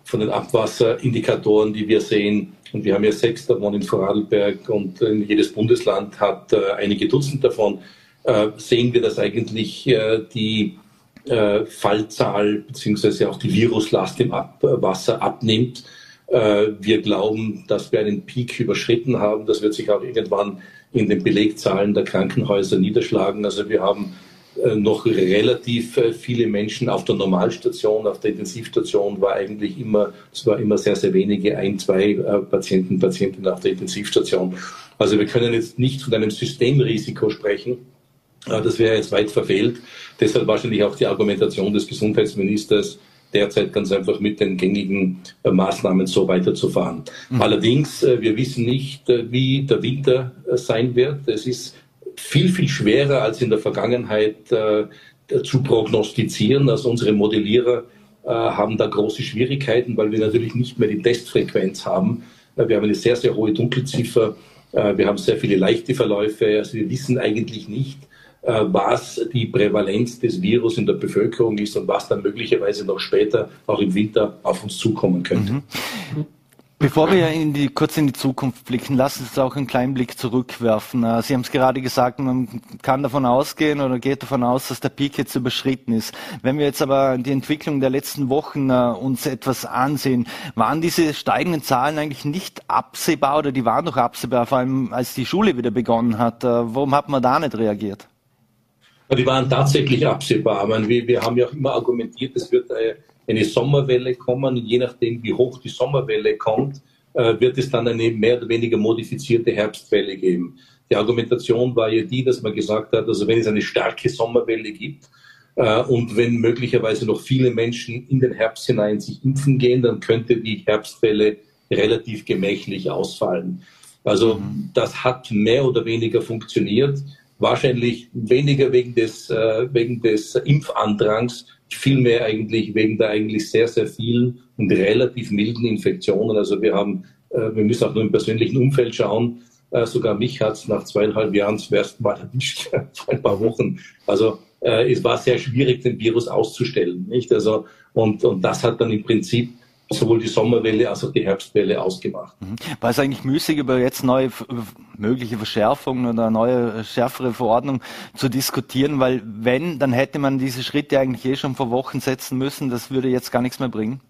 von den Abwasserindikatoren, die wir sehen, und wir haben ja sechs davon in Vorarlberg und jedes Bundesland hat einige Dutzend davon, sehen wir, dass eigentlich die Fallzahl bzw. auch die Viruslast im Abwasser abnimmt. Äh, wir glauben, dass wir einen Peak überschritten haben. Das wird sich auch irgendwann in den Belegzahlen der Krankenhäuser niederschlagen. Also wir haben äh, noch relativ äh, viele Menschen auf der Normalstation, auf der Intensivstation war eigentlich immer, es war immer sehr, sehr wenige, ein, zwei Patienten, Patientinnen auf der Intensivstation. Also wir können jetzt nicht von einem Systemrisiko sprechen. Das wäre jetzt weit verfehlt. Deshalb wahrscheinlich auch die Argumentation des Gesundheitsministers, derzeit ganz einfach mit den gängigen äh, Maßnahmen so weiterzufahren. Mhm. Allerdings, äh, wir wissen nicht, äh, wie der Winter sein wird. Es ist viel, viel schwerer als in der Vergangenheit zu prognostizieren. Also unsere Modellierer haben da große Schwierigkeiten, weil wir natürlich nicht mehr die Testfrequenz haben. Wir haben eine sehr, sehr hohe Dunkelziffer. Wir haben sehr viele leichte Verläufe. Also wir wissen eigentlich nicht, was die Prävalenz des Virus in der Bevölkerung ist und was dann möglicherweise noch später, auch im Winter, auf uns zukommen könnte. Mhm. Bevor wir in die, kurz in die Zukunft blicken, lassen Sie uns auch einen kleinen Blick zurückwerfen. Äh, Sie haben es gerade gesagt, man kann davon ausgehen oder geht davon aus, dass der Peak jetzt überschritten ist. Wenn wir jetzt aber die Entwicklung der letzten Wochen uh, uns etwas ansehen, waren diese steigenden Zahlen eigentlich nicht absehbar oder die waren doch absehbar, vor allem als die Schule wieder begonnen hat? Warum hat man da nicht reagiert? Die waren tatsächlich absehbar. Meine, wir, wir, haben ja auch immer argumentiert, es wird eine Sommerwelle kommen. Und je nachdem, wie hoch die Sommerwelle kommt, äh, wird es dann eine mehr oder weniger modifizierte Herbstwelle geben. Die Argumentation war ja die, dass man gesagt hat, also wenn es eine starke Sommerwelle gibt äh, und wenn möglicherweise noch viele Menschen in den Herbst hinein sich impfen gehen, dann könnte die Herbstwelle relativ gemächlich ausfallen. Also mhm. das hat mehr oder weniger funktioniert. Wahrscheinlich weniger wegen des, äh, wegen des Impfandrangs, vielmehr eigentlich wegen der eigentlich sehr, sehr vielen und relativ milden Infektionen. Also wir haben, äh, wir müssen auch nur im persönlichen Umfeld schauen. Äh, sogar mich hat es nach zweieinhalb Jahren zum ersten Mal erwischt, vor ein paar Wochen. Also äh, es war sehr schwierig, den Virus auszustellen. Nicht? Also, und, und das hat dann im Prinzip sowohl die Sommerwelle als auch die Herbstwelle ausgemacht. Mhm. War es eigentlich müßig, über jetzt neue mögliche Verschärfungen oder neue schärfere Verordnung zu diskutieren? Weil wenn, dann hätte man diese Schritte eigentlich eh schon vor Wochen setzen müssen. Das würde jetzt gar nichts mehr bringen.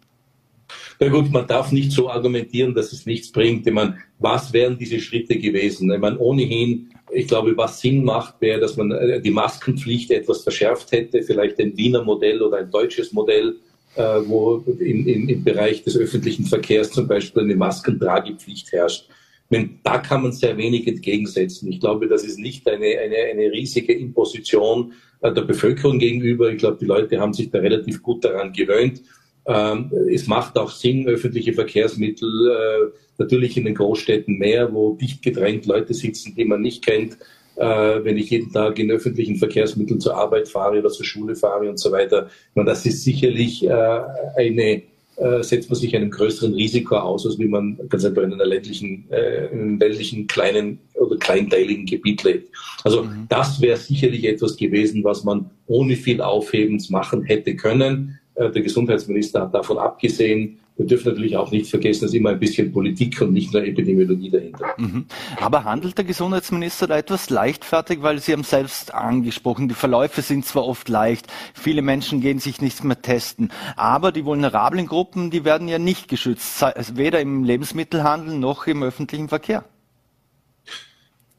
Na gut, man darf nicht so argumentieren, dass es nichts bringt. Ich meine, was wären diese Schritte gewesen? Ich meine, ohnehin, ich glaube, was Sinn macht, wäre, dass man äh, die Maskenpflicht etwas verschärft hätte, vielleicht ein Wiener Modell oder ein deutsches Modell äh, wo in, in, im Bereich des öffentlichen Verkehrs zum Beispiel eine Maskentragepflicht herrscht. Wenn, da kann man sehr wenig entgegensetzen. Ich glaube, das ist nicht eine, eine, eine riesige Imposition äh, der Bevölkerung gegenüber. Ich glaube, die Leute haben sich da relativ gut daran gewöhnt. Ähm, es macht auch Sinn, öffentliche Verkehrsmittel, äh, natürlich in den Großstädten mehr, wo dicht gedrängt Leute sitzen, die man nicht kennt, äh, wenn ich jeden Tag in öffentlichen Verkehrsmitteln zur Arbeit fahre oder zur Schule fahre und so weiter. Und das ist sicherlich äh, eine, äh, setzt man sich einem größeren Risiko aus, als wie man ganz einfach in einer ländlichen, äh, in einem ländlichen kleinen oder kleinteiligen Gebiet lebt. Also mhm. das wäre sicherlich etwas gewesen, was man ohne viel Aufhebens machen hätte können. Äh, der Gesundheitsminister hat davon abgesehen. Wir dürfen natürlich auch nicht vergessen, dass immer ein bisschen Politik und nicht nur Epidemiologie dahinter. Mhm. Aber handelt der Gesundheitsminister da etwas leichtfertig, weil Sie haben selbst angesprochen, die Verläufe sind zwar oft leicht, viele Menschen gehen sich nicht mehr testen, aber die vulnerablen Gruppen, die werden ja nicht geschützt, weder im Lebensmittelhandel noch im öffentlichen Verkehr.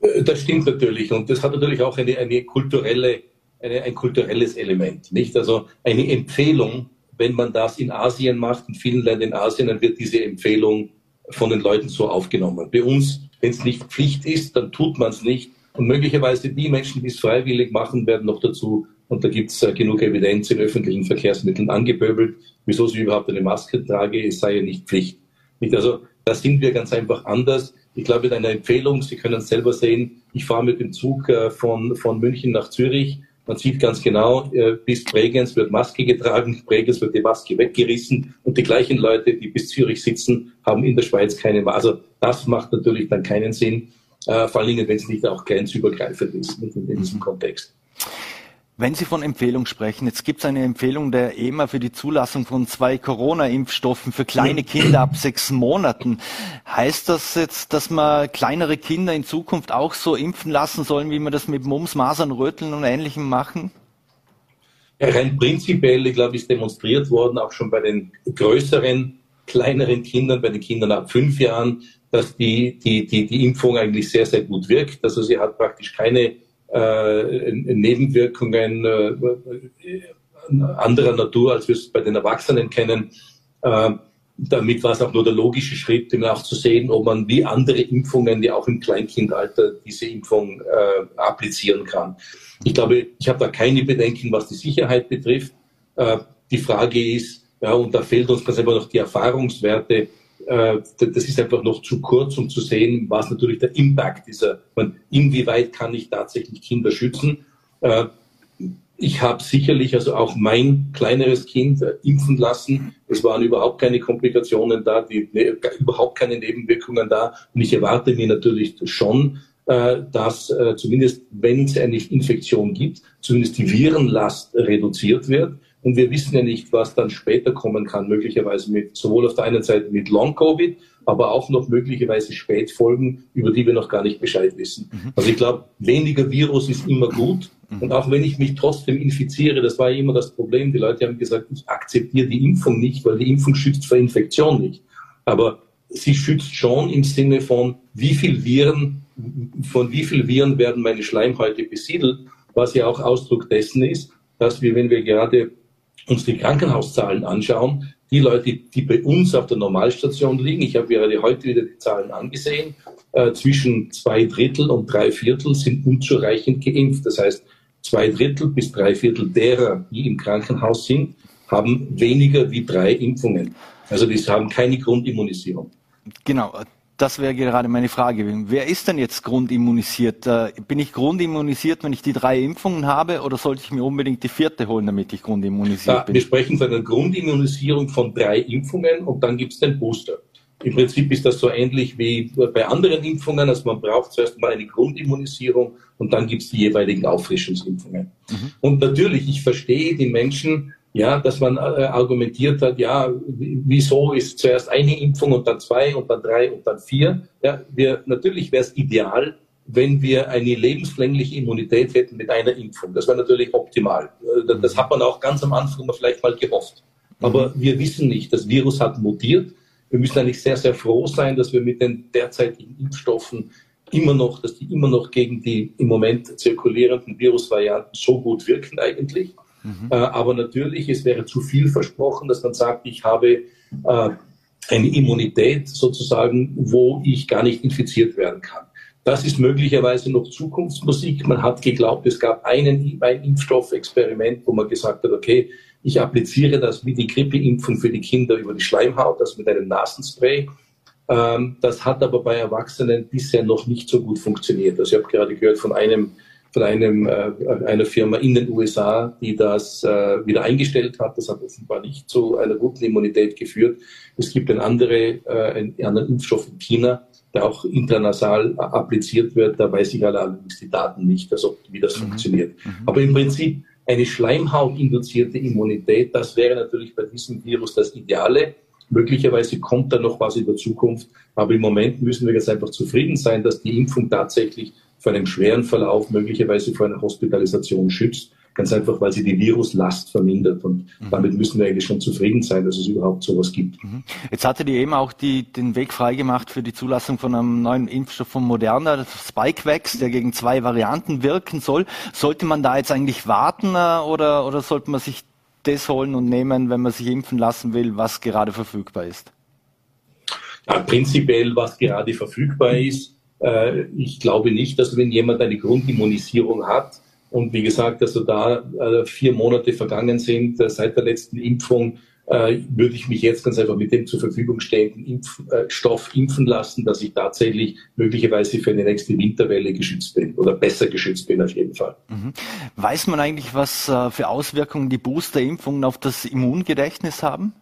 Äh, das stimmt natürlich und das hat natürlich auch eine, eine kulturelle, eine, ein kulturelles Element, nicht? Also eine Empfehlung wenn man das in Asien macht, in vielen Ländern in Asien, dann wird diese Empfehlung von den Leuten so aufgenommen. Bei uns, wenn es nicht Pflicht ist, dann tut man es nicht. Und möglicherweise die Menschen, die es freiwillig machen, werden noch dazu, und da gibt es äh, genug Evidenz in öffentlichen Verkehrsmitteln angepöbelt, wieso sie überhaupt eine Maske trage, es sei ja nicht Pflicht. Nicht? Also da sind wir ganz einfach anders. Ich glaube, mit einer Empfehlung, Sie können es selber sehen, ich fahre mit dem Zug äh, von, von München nach Zürich man sieht ganz genau, äh, bis Bregenz wird Maske getragen, Bregenz wird die Maske weggerissen und die gleichen Leute, die bis Zürich sitzen, haben in der Schweiz keine Maske. Also das macht natürlich dann keinen Sinn, äh, vor allen Dingen, wenn es nicht auch grenzübergreifend ist in, in diesem Kontext. Wenn Sie von Empfehlung sprechen, jetzt gibt es eine Empfehlung der EMA für die Zulassung von zwei Corona-Impfstoffen für kleine Kinder ab sechs Monaten. Heißt das jetzt, dass man kleinere Kinder in Zukunft auch so impfen lassen sollen, wie wir das mit Mumps, Masern, Röteln und Ähnlichem machen? Ja, rein prinzipiell, ich glaube, ist demonstriert worden, auch schon bei den größeren, kleineren Kindern, bei den Kindern ab fünf Jahren, dass die, die, die, die Impfung eigentlich sehr, sehr gut wirkt. Also sie hat praktisch keine äh, Nebenwirkungen äh, anderer Natur, als wir es bei den Erwachsenen kennen. Äh, damit war es auch nur der logische Schritt, um auch zu sehen, ob man wie andere Impfungen, die auch im Kleinkindalter diese Impfung äh, applizieren kann. Ich glaube, ich habe da keine Bedenken, was die Sicherheit betrifft. Äh, die Frage ist, ja, und da fehlt uns ganz einfach noch die Erfahrungswerte, das ist einfach noch zu kurz, um zu sehen, was natürlich der Impact dieser, inwieweit kann ich tatsächlich Kinder schützen. Äh, ich habe sicherlich also auch mein kleineres Kind äh, impfen lassen. Es waren überhaupt keine Komplikationen da, die, ne, überhaupt keine Nebenwirkungen da. Und ich erwarte mir natürlich schon, dass zumindest, wenn es eine Infektion gibt, zumindest die Virenlast reduziert wird Und wir wissen ja nicht, was dann später kommen kann, möglicherweise mit, sowohl auf der einen Seite mit Long-Covid, aber auch noch möglicherweise Spätfolgen, über die wir noch gar nicht Bescheid wissen. Mhm. Also ich glaube, weniger Virus ist immer gut. Mhm. Und auch wenn ich mich trotzdem infiziere, das war ja immer das Problem. Die Leute haben gesagt, ich akzeptiere die Impfung nicht, weil die Impfung schützt vor Infektion nicht. Aber sie schützt schon im Sinne von, wie viel Viren, von wie viel Viren werden meine Schleimhäute besiedelt, was ja auch Ausdruck dessen ist, dass wir, wenn wir gerade uns die Krankenhauszahlen anschauen, die Leute, die bei uns auf der Normalstation liegen, ich habe gerade heute wieder die Zahlen angesehen, äh, zwischen zwei Drittel und drei Viertel sind unzureichend geimpft. Das heißt, zwei Drittel bis drei Viertel derer, die im Krankenhaus sind, haben weniger wie drei Impfungen. Also die haben keine Grundimmunisierung. Genau, das wäre gerade meine Frage. Wer ist denn jetzt grundimmunisiert? Äh, bin ich grundimmunisiert, wenn ich die drei Impfungen habe, oder sollte ich mir unbedingt die vierte holen, damit ich grundimmunisiert ja, bin? Wir sprechen von einer Grundimmunisierung von drei Impfungen und dann gibt es den Booster. Im Prinzip ist das so ähnlich wie bei anderen Impfungen. Also man braucht zuerst mal eine Grundimmunisierung und dann gibt es die jeweiligen Auffrischungsimpfungen. Mhm. Und natürlich, ich verstehe die Menschen, ja, dass man äh, argumentiert hat, ja, wieso ist zuerst eine Impfung und dann zwei und dann drei und dann vier. Ja, wir, natürlich wäre es ideal, wenn wir eine lebenslängliche Immunität hätten mit einer Impfung. Das wäre natürlich optimal. Äh, das hat man auch ganz am Anfang vielleicht mal gehofft. Aber wir wissen nicht, das Virus hat mutiert. Wir müssen eigentlich sehr, sehr froh sein, dass wir mit den derzeitigen Impfstoffen immer noch, dass die immer noch gegen die im Moment zirkulierenden Virusvarianten so gut wirken eigentlich. Mhm. Äh, aber natürlich, es wäre zu viel versprochen, dass man sagt, ich habe äh, eine Immunität sozusagen, wo ich gar nicht infiziert werden kann. Das ist möglicherweise noch Zukunftsmusik. Man hat geglaubt, es gab einen, ein Impfstoffexperiment, wo man gesagt hat, okay, ich appliziere das wie die Grippeimpfung für die Kinder über die Schleimhaut, das mit einem Nasenspray. Ähm, das hat aber bei Erwachsenen bisher noch nicht so gut funktioniert. Also ich habe gerade gehört von einem von einem, äh, einer Firma in den USA, die das äh, wieder eingestellt hat. Das hat offenbar nicht zu einer guten Immunität geführt. Es gibt ein andere, äh, einen anderen Impfstoff in China, der auch internasal appliziert wird. Da weiß ich allerdings die Daten nicht, also wie das mhm. funktioniert. Mhm. Aber im Prinzip eine Schleimhautinduzierte Immunität, das wäre natürlich bei diesem Virus das Ideale. Möglicherweise kommt da noch was in der Zukunft, aber im Moment müssen wir jetzt einfach zufrieden sein, dass die Impfung tatsächlich vor einem schweren Verlauf, möglicherweise vor einer Hospitalisation schützt. Ganz einfach, weil sie die Viruslast vermindert. Und mhm. damit müssen wir eigentlich schon zufrieden sein, dass es überhaupt sowas gibt. Mhm. Jetzt hatte die eben auch die, den Weg freigemacht für die Zulassung von einem neuen Impfstoff von Moderna, Spikevax, der gegen zwei Varianten wirken soll. Sollte man da jetzt eigentlich warten äh, oder, oder sollte man sich das holen und nehmen, wenn man sich impfen lassen will, was gerade verfügbar ist? Ja, prinzipiell, was gerade verfügbar ist. Äh, ich glaube nicht, dass wenn jemand eine Grundimmunisierung hat und wie gesagt, also da äh, vier Monate vergangen sind äh, seit der letzten Impfung, würde ich mich jetzt ganz einfach mit dem zur Verfügung stehenden Impfstoff impfen lassen, dass ich tatsächlich möglicherweise für eine nächste Winterwelle geschützt bin oder besser geschützt bin auf jeden Fall. Mhm. Weiß man eigentlich, was für Auswirkungen die Boosterimpfungen auf das Immungedächtnis haben?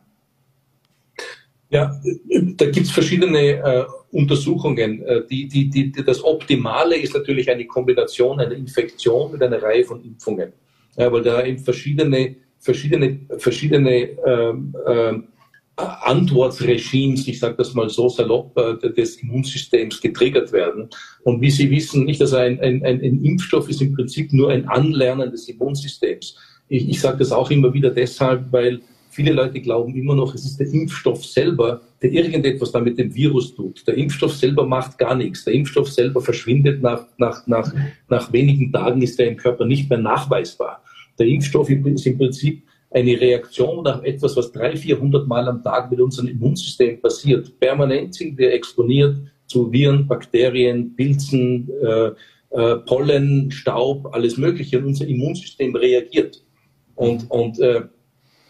Ja, da gibt's verschiedene äh, Untersuchungen. Äh, die, die, die, das Optimale ist natürlich eine Kombination einer Infektion mit einer Reihe von Impfungen. Ja, weil da eben verschiedene, verschiedene, verschiedene ähm, äh, Antwortregimes, ich sage das mal so salopp, äh, des Immunsystems getriggert werden. Und wie Sie wissen, nicht, dass ein, ein, ein Impfstoff ist im Prinzip nur ein Anlernen des Immunsystems. Ich, ich sage das auch immer wieder deshalb, weil Viele Leute glauben immer noch, es ist der Impfstoff selber, der irgendetwas da mit dem Virus tut. Der Impfstoff selber macht gar nichts. Der Impfstoff selber verschwindet nach, nach, nach, nach wenigen Tagen, ist er im Körper nicht mehr nachweisbar. Der Impfstoff ist im Prinzip eine Reaktion auf etwas, was 300, 400 Mal am Tag mit unserem Immunsystem passiert. Permanent sind wir exponiert zu Viren, Bakterien, Pilzen, äh, äh, Pollen, Staub, alles Mögliche. Und unser Immunsystem reagiert. Und, und äh,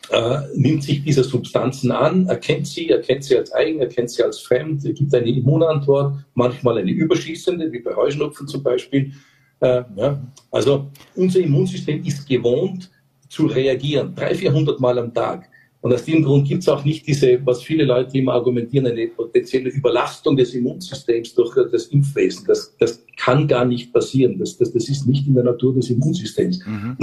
äh, nimmt sich dieser Substanzen an, erkennt sie, erkennt sie als eigen, erkennt sie als fremd, gibt eine Immunantwort, manchmal eine überschießende, wie bei Heuschnupfen zum Beispiel. Äh, ja. Also unser Immunsystem ist gewohnt zu reagieren, 300, 400 Mal am Tag. Und aus diesem Grund gibt es auch nicht diese, was viele Leute immer argumentieren, eine potenzielle Überlastung des Immunsystems durch das Impfwesen. Das, das kann gar nicht passieren. Das, das, das ist nicht in der Natur des Immunsystems. Mhm.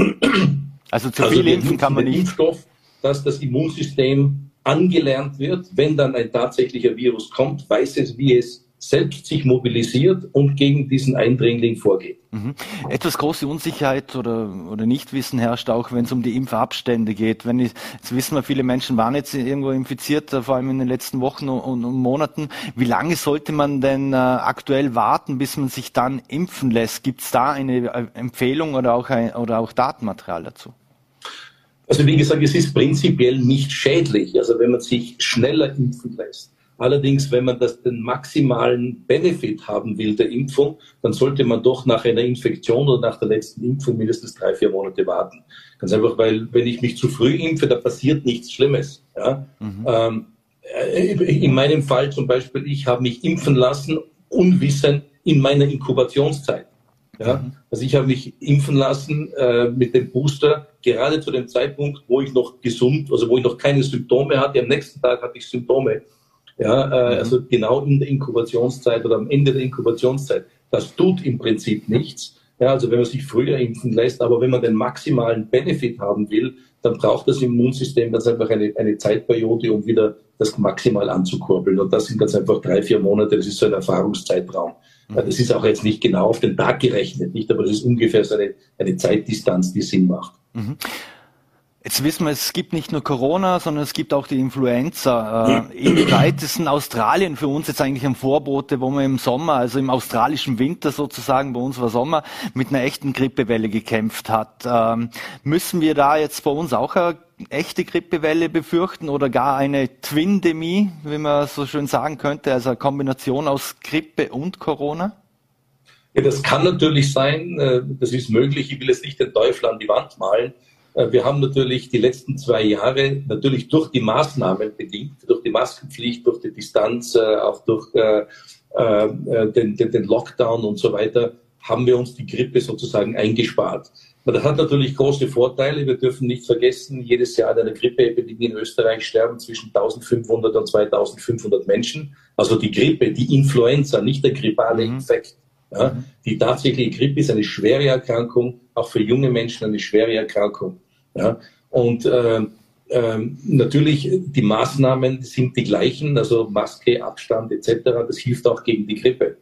Also zu also viel impfen kann man nicht. Impfstoff, dass das Immunsystem angelernt wird, wenn dann ein tatsächlicher Virus kommt, weiß es, wie es selbst sich mobilisiert und gegen diesen Eindringling vorgeht. Mhm. Etwas große Unsicherheit oder, oder Nichtwissen herrscht auch, wenn es um die Impfabstände geht. Wenn ich, jetzt wissen wir, viele Menschen waren jetzt irgendwo infiziert, äh, vor allem in den letzten Wochen und, und Monaten. Wie lange sollte man denn äh, aktuell warten, bis man sich dann impfen lässt? Gibt es da eine äh, Empfehlung oder auch, ein, oder auch Datenmaterial dazu? Also wie gesagt, es ist prinzipiell nicht schädlich, also wenn man sich schneller impfen lässt. Allerdings, wenn man das, den maximalen Benefit haben will der Impfung, dann sollte man doch nach einer Infektion oder nach der letzten Impfung mindestens drei, vier Monate warten. Ganz einfach, weil wenn ich mich zu früh impfe, da passiert nichts Schlimmes. Ja? Mhm. Ähm, äh, in meinem Fall zum Beispiel, ich habe mich impfen lassen, unwissend in meiner Inkubationszeit. Ja? Mhm. Also ich habe mich impfen lassen äh, mit dem Booster gerade zu dem Zeitpunkt, wo ich noch gesund, also wo ich noch keine Symptome hatte. Am nächsten Tag hatte ich Symptome. Ja, äh, mhm. also genau in der Inkubationszeit oder am Ende der Inkubationszeit. Das tut im Prinzip nichts. Ja, also wenn man sich früher impfen lässt, aber wenn man den maximalen Benefit haben will, dann braucht das Immunsystem ganz einfach eine, eine Zeitperiode, um wieder das maximal anzukurbeln. Und das sind ganz einfach drei, vier Monate, das ist so ein Erfahrungszeitraum. Mhm. Das ist auch jetzt nicht genau auf den Tag gerechnet, nicht, aber das ist ungefähr so eine, eine Zeitdistanz, die Sinn macht. Mhm. Jetzt wissen wir, es gibt nicht nur Corona, sondern es gibt auch die Influenza. Äh, inwieweit ist in Australien für uns jetzt eigentlich ein Vorbote, wo wir im Sommer, also im australischen Winter sozusagen, bei uns war Sommer, mit einer echten Grippewelle gekämpft hat. Ähm, müssen wir da jetzt bei uns auch eine echte Grippewelle befürchten oder gar eine Twindemie, wie man so schön sagen könnte, also eine Kombination aus Grippe und Corona? Ja, das kann natürlich sein, äh, das ist möglich. Ich will jetzt nicht den Teufel an die Wand malen. Äh, wir haben natürlich die letzten zwei Jahre natürlich durch die Maßnahmen bedingt, durch die Maskenpflicht, durch die Distanz, äh, auch durch den Lockdown und so weiter, haben wir uns die Grippe sozusagen eingespart. Das hat natürlich große Vorteile. Wir dürfen nicht vergessen, jedes Jahr an einer Grippeepidemie in Österreich sterben zwischen 1500 und 2500 Menschen. Also die Grippe, die Influenza, nicht der grippale mhm. Infekt. Ja, mhm. die tatsächliche Grippe ist eine schwere Erkrankung, auch für junge Menschen eine schwere Erkrankung. Ja? Und äh, äh, natürlich, die Maßnahmen sind die gleichen, also Maske, Abstand etc., das hilft auch gegen die Grippe.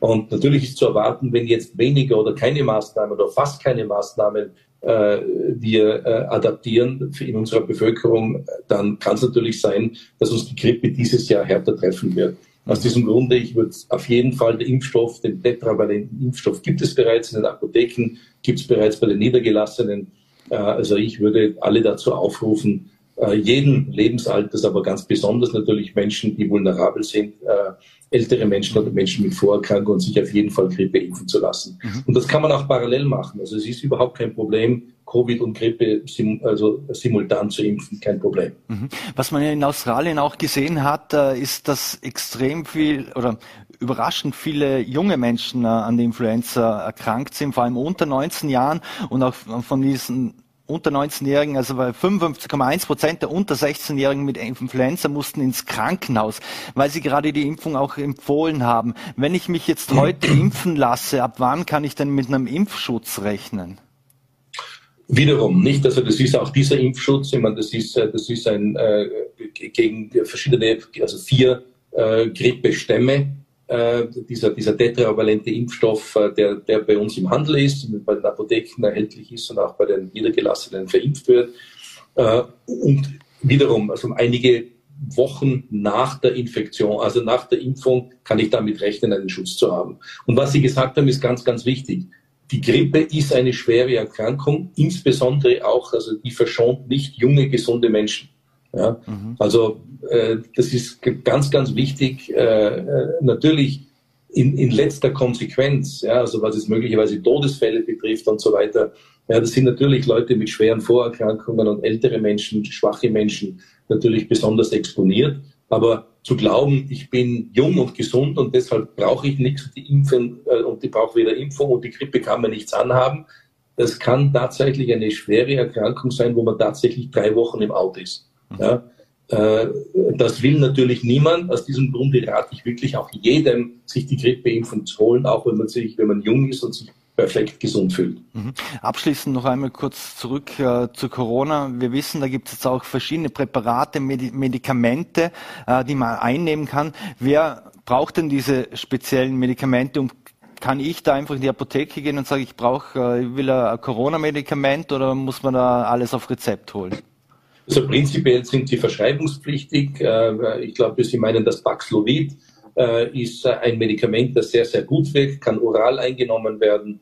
Und natürlich ist zu erwarten, wenn jetzt weniger oder keine Maßnahmen oder fast keine Maßnahmen äh, wir äh, adaptieren in unserer Bevölkerung, dann kann es natürlich sein, dass uns die Grippe dieses Jahr härter treffen wird. Aus diesem Grunde, ich würde auf jeden Fall den Impfstoff, den tetravalenten Impfstoff gibt es bereits in den Apotheken, gibt es bereits bei den Niedergelassenen. Äh, also ich würde alle dazu aufrufen, äh, jeden Lebensalters, aber ganz besonders natürlich Menschen, die vulnerabel sind, äh, ältere Menschen oder Menschen mit Vorerkrankungen, sich auf jeden Fall Grippe impfen zu lassen. Mhm. Und das kann man auch parallel machen. Also es ist überhaupt kein Problem, Covid und Grippe sim also simultan zu impfen, kein Problem. Mhm. Was man ja in Australien auch gesehen hat, ist, dass extrem viel oder überraschend viele junge Menschen an der Influenza erkrankt sind, vor allem unter 19 Jahren und auch von diesen unter 19-Jährigen, also bei 55,1 Prozent der unter 16-Jährigen mit Influenza mussten ins Krankenhaus, weil sie gerade die Impfung auch empfohlen haben. Wenn ich mich jetzt heute impfen lasse, ab wann kann ich denn mit einem Impfschutz rechnen? Wiederum nicht. Also das ist auch dieser Impfschutz. Ich meine, das ist, äh, das ist ein äh, gegen verschiedene, also vier äh, Grippestämme äh, dieser, dieser tetravalente Impfstoff, äh, der, der bei uns im Handel ist, bei den Apotheken erhältlich ist und auch bei den Niedergelassenen verimpft wird. Äh, und wiederum, also einige Wochen nach der Infektion, also nach der Impfung, kann ich damit rechnen, einen Schutz zu haben. Und was Sie gesagt haben, ist ganz, ganz wichtig. Die Grippe ist eine schwere Erkrankung, insbesondere auch, also die verschont nicht junge, gesunde Menschen. Ja? Mhm. Also äh, das ist ganz, ganz wichtig. Äh, äh, natürlich in, in letzter Konsequenz, ja, also was es möglicherweise Todesfälle betrifft und so weiter, ja, das sind natürlich Leute mit schweren Vorerkrankungen und ältere Menschen, schwache Menschen natürlich besonders exponiert. Aber zu glauben, ich bin jung und gesund und deshalb brauche ich nichts die impfen äh, und die brauche weder Impfung und die Grippe kann mir nichts anhaben, das kann tatsächlich eine schwere Erkrankung sein, wo man tatsächlich drei Wochen im Auto ist. Ja? Äh, das will natürlich niemand. Aus diesem Grunde rate ich wirklich auch jedem, sich die Grippeimpfung zu holen, auch wenn man sich, wenn man jung ist und sich perfekt gesund fühlt. Mhm. Abschließend noch einmal kurz zurück äh, zu Corona. Wir wissen, da gibt es jetzt auch verschiedene Präparate, Medi Medikamente, äh, die man einnehmen kann. Wer braucht denn diese speziellen Medikamente und kann ich da einfach in die Apotheke gehen und sagen, ich brauche, äh, ich will ein Corona-Medikament oder muss man da alles auf Rezept holen? Also prinzipiell sind sie verschreibungspflichtig. Äh, ich glaube, Sie meinen das Paxlovid äh, ist ein Medikament, das sehr, sehr gut wirkt, kann oral eingenommen werden,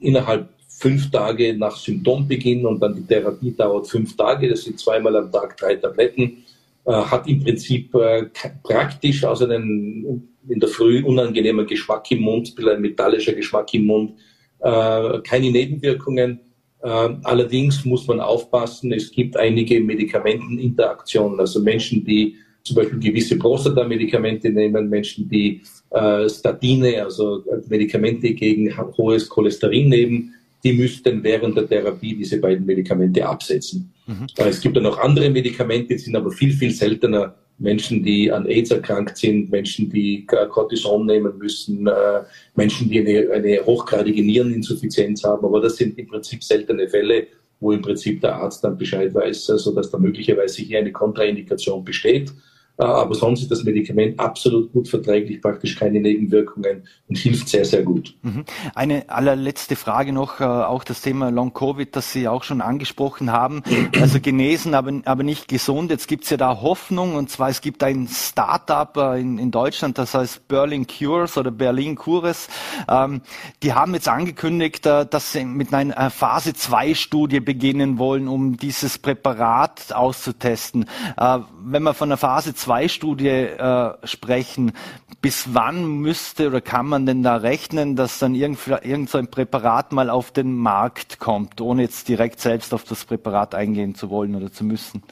innerhalb fünf Tage nach Symptombeginn und dann die Therapie dauert fünf Tage. Das sind zweimal am Tag drei Tabletten. Hat im Prinzip praktisch außer den in der Früh unangenehmer Geschmack im Mund, ein metallischer Geschmack im Mund, äh, keine Nebenwirkungen. Äh, allerdings muss man aufpassen, es gibt einige Medikamenteninteraktionen, also Menschen, die zum Beispiel gewisse Prostata-Medikamente nehmen, Menschen, die äh, Statine, also Medikamente gegen hohes Cholesterin nehmen, die müssten während der Therapie diese beiden Medikamente absetzen. Mhm. Es gibt dann noch andere Medikamente, die sind aber viel, viel seltener Menschen, die an AIDS erkrankt sind, Menschen, die Cortison nehmen müssen, äh, Menschen, die eine, eine hochgradige Niereninsuffizienz haben. Aber das sind im Prinzip seltene Fälle, wo im Prinzip der Arzt dann Bescheid weiß, sodass da möglicherweise hier eine Kontraindikation besteht. Äh, aber sonst ist das Medikament absolut gut verträglich, praktisch keine Nebenwirkungen und hilft sehr, sehr gut. Mhm. Eine allerletzte Frage noch, äh, auch das Thema Long-Covid, das Sie auch schon angesprochen haben. Also genesen, aber, aber nicht gesund. Jetzt gibt es ja da Hoffnung und zwar es gibt ein Start-up äh, in, in Deutschland, das heißt Berlin Cures oder Berlin Cures. Ähm, die haben jetzt angekündigt, dass sie mit einer Phase-2-Studie beginnen wollen, um dieses Präparat auszutesten. Wenn man von einer Phase 2 2-Studie äh, sprechen, bis wann müsste oder kann man denn da rechnen, dass dann irgend, irgend so Präparat mal auf den Markt kommt, ohne jetzt direkt selbst auf das Präparat eingehen zu wollen oder zu müssen?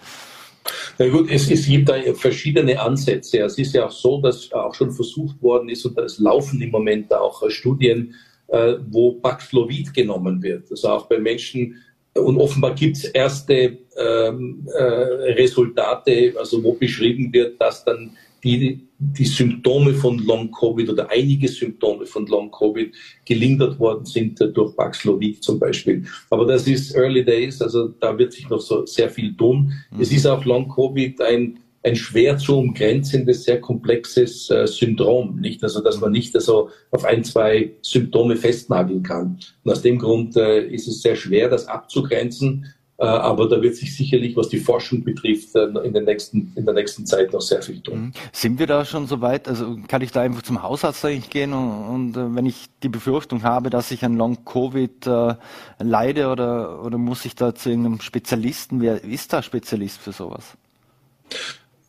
Na gut, es, es, gibt da verschiedene Ansätze. Es ist ja auch so, dass auch schon versucht worden ist, und es laufen im Moment auch Studien, äh, wo Paxlovid genommen wird. Also auch bei Menschen, und offenbar gibt es erste ähm, äh, Resultate, also wo beschrieben wird, dass dann die, die Symptome von Long-Covid oder einige Symptome von Long-Covid gelindert worden sind durch Paxlovid zum Beispiel. Aber das ist Early Days, also da wird sich noch so sehr viel tun. Mhm. Es ist auch Long-Covid ein ein schwer zu umgrenzendes, sehr komplexes äh, Syndrom, nicht? Also, dass man nicht also auf ein, zwei Symptome festnageln kann. Und aus dem Grund äh, ist es sehr schwer, das abzugrenzen. Äh, aber da wird sich sicherlich, was die Forschung betrifft, äh, in, den nächsten, in der nächsten Zeit noch sehr viel tun. Mhm. Sind wir da schon so weit? Also kann ich da einfach zum Hausarzt eigentlich gehen und, und äh, wenn ich die Befürchtung habe, dass ich an Long-Covid leide oder, oder muss ich da zu irgendeinem Spezialisten? Wer ist da Spezialist für sowas?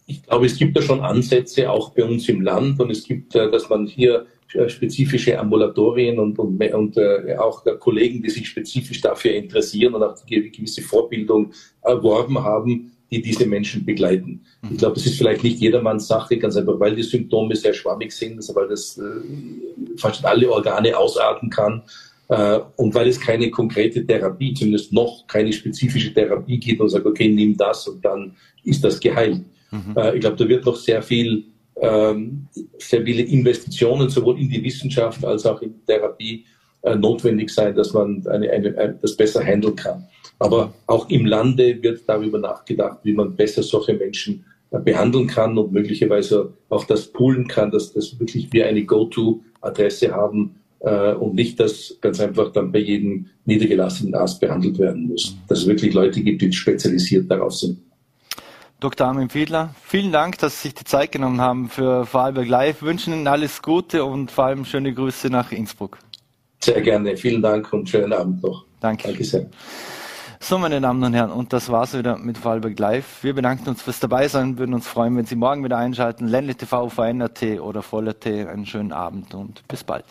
Ich glaube, es gibt da schon Ansätze auch bei uns im Land und es gibt, äh, dass man hier äh, spezifische Ambulatorien und, und, und äh, auch Kollegen, die sich spezifisch dafür interessieren und auch die gewisse Vorbildung erworben haben, die diese Menschen begleiten. Ich glaube, das ist vielleicht nicht jedermanns Sache, ganz einfach, weil die Symptome sehr schwammig sind, also weil das äh, fast alle Organe ausarten kann äh, und weil es keine konkrete Therapie, zumindest noch keine spezifische Therapie gibt und sagt, okay, nimm das und dann ist das geheilt. Mhm. Äh, ich glaube, da wird noch sehr viel, ähm, sehr viele Investitionen sowohl in die Wissenschaft als auch in die Therapie äh, notwendig sein, dass man eine, eine, ein, das besser handeln kann. Aber auch im Lande wird darüber nachgedacht, wie man besser solche Menschen äh, behandeln kann und möglicherweise auch das poolen kann, dass das wirklich wir eine Go-To-Adresse haben und nicht, dass ganz einfach dann bei jedem niedergelassenen Arzt behandelt werden muss. Dass es wirklich Leute gibt, die spezialisiert darauf sind. Dr. Armin Fiedler, vielen Dank, dass Sie sich die Zeit genommen haben für Vorarlberg Live. Wünschen Ihnen alles Gute und vor allem schöne Grüße nach Innsbruck. Sehr gerne. Vielen Dank und schönen Abend noch. Danke. Danke sehr. So, meine Damen und Herren, und das war's wieder mit Vorarlberg Live. Wir bedanken uns fürs Dabeisein, würden uns freuen, wenn Sie morgen wieder einschalten. Ländle TV, VNRT oder Voller T. Einen schönen Abend und bis bald.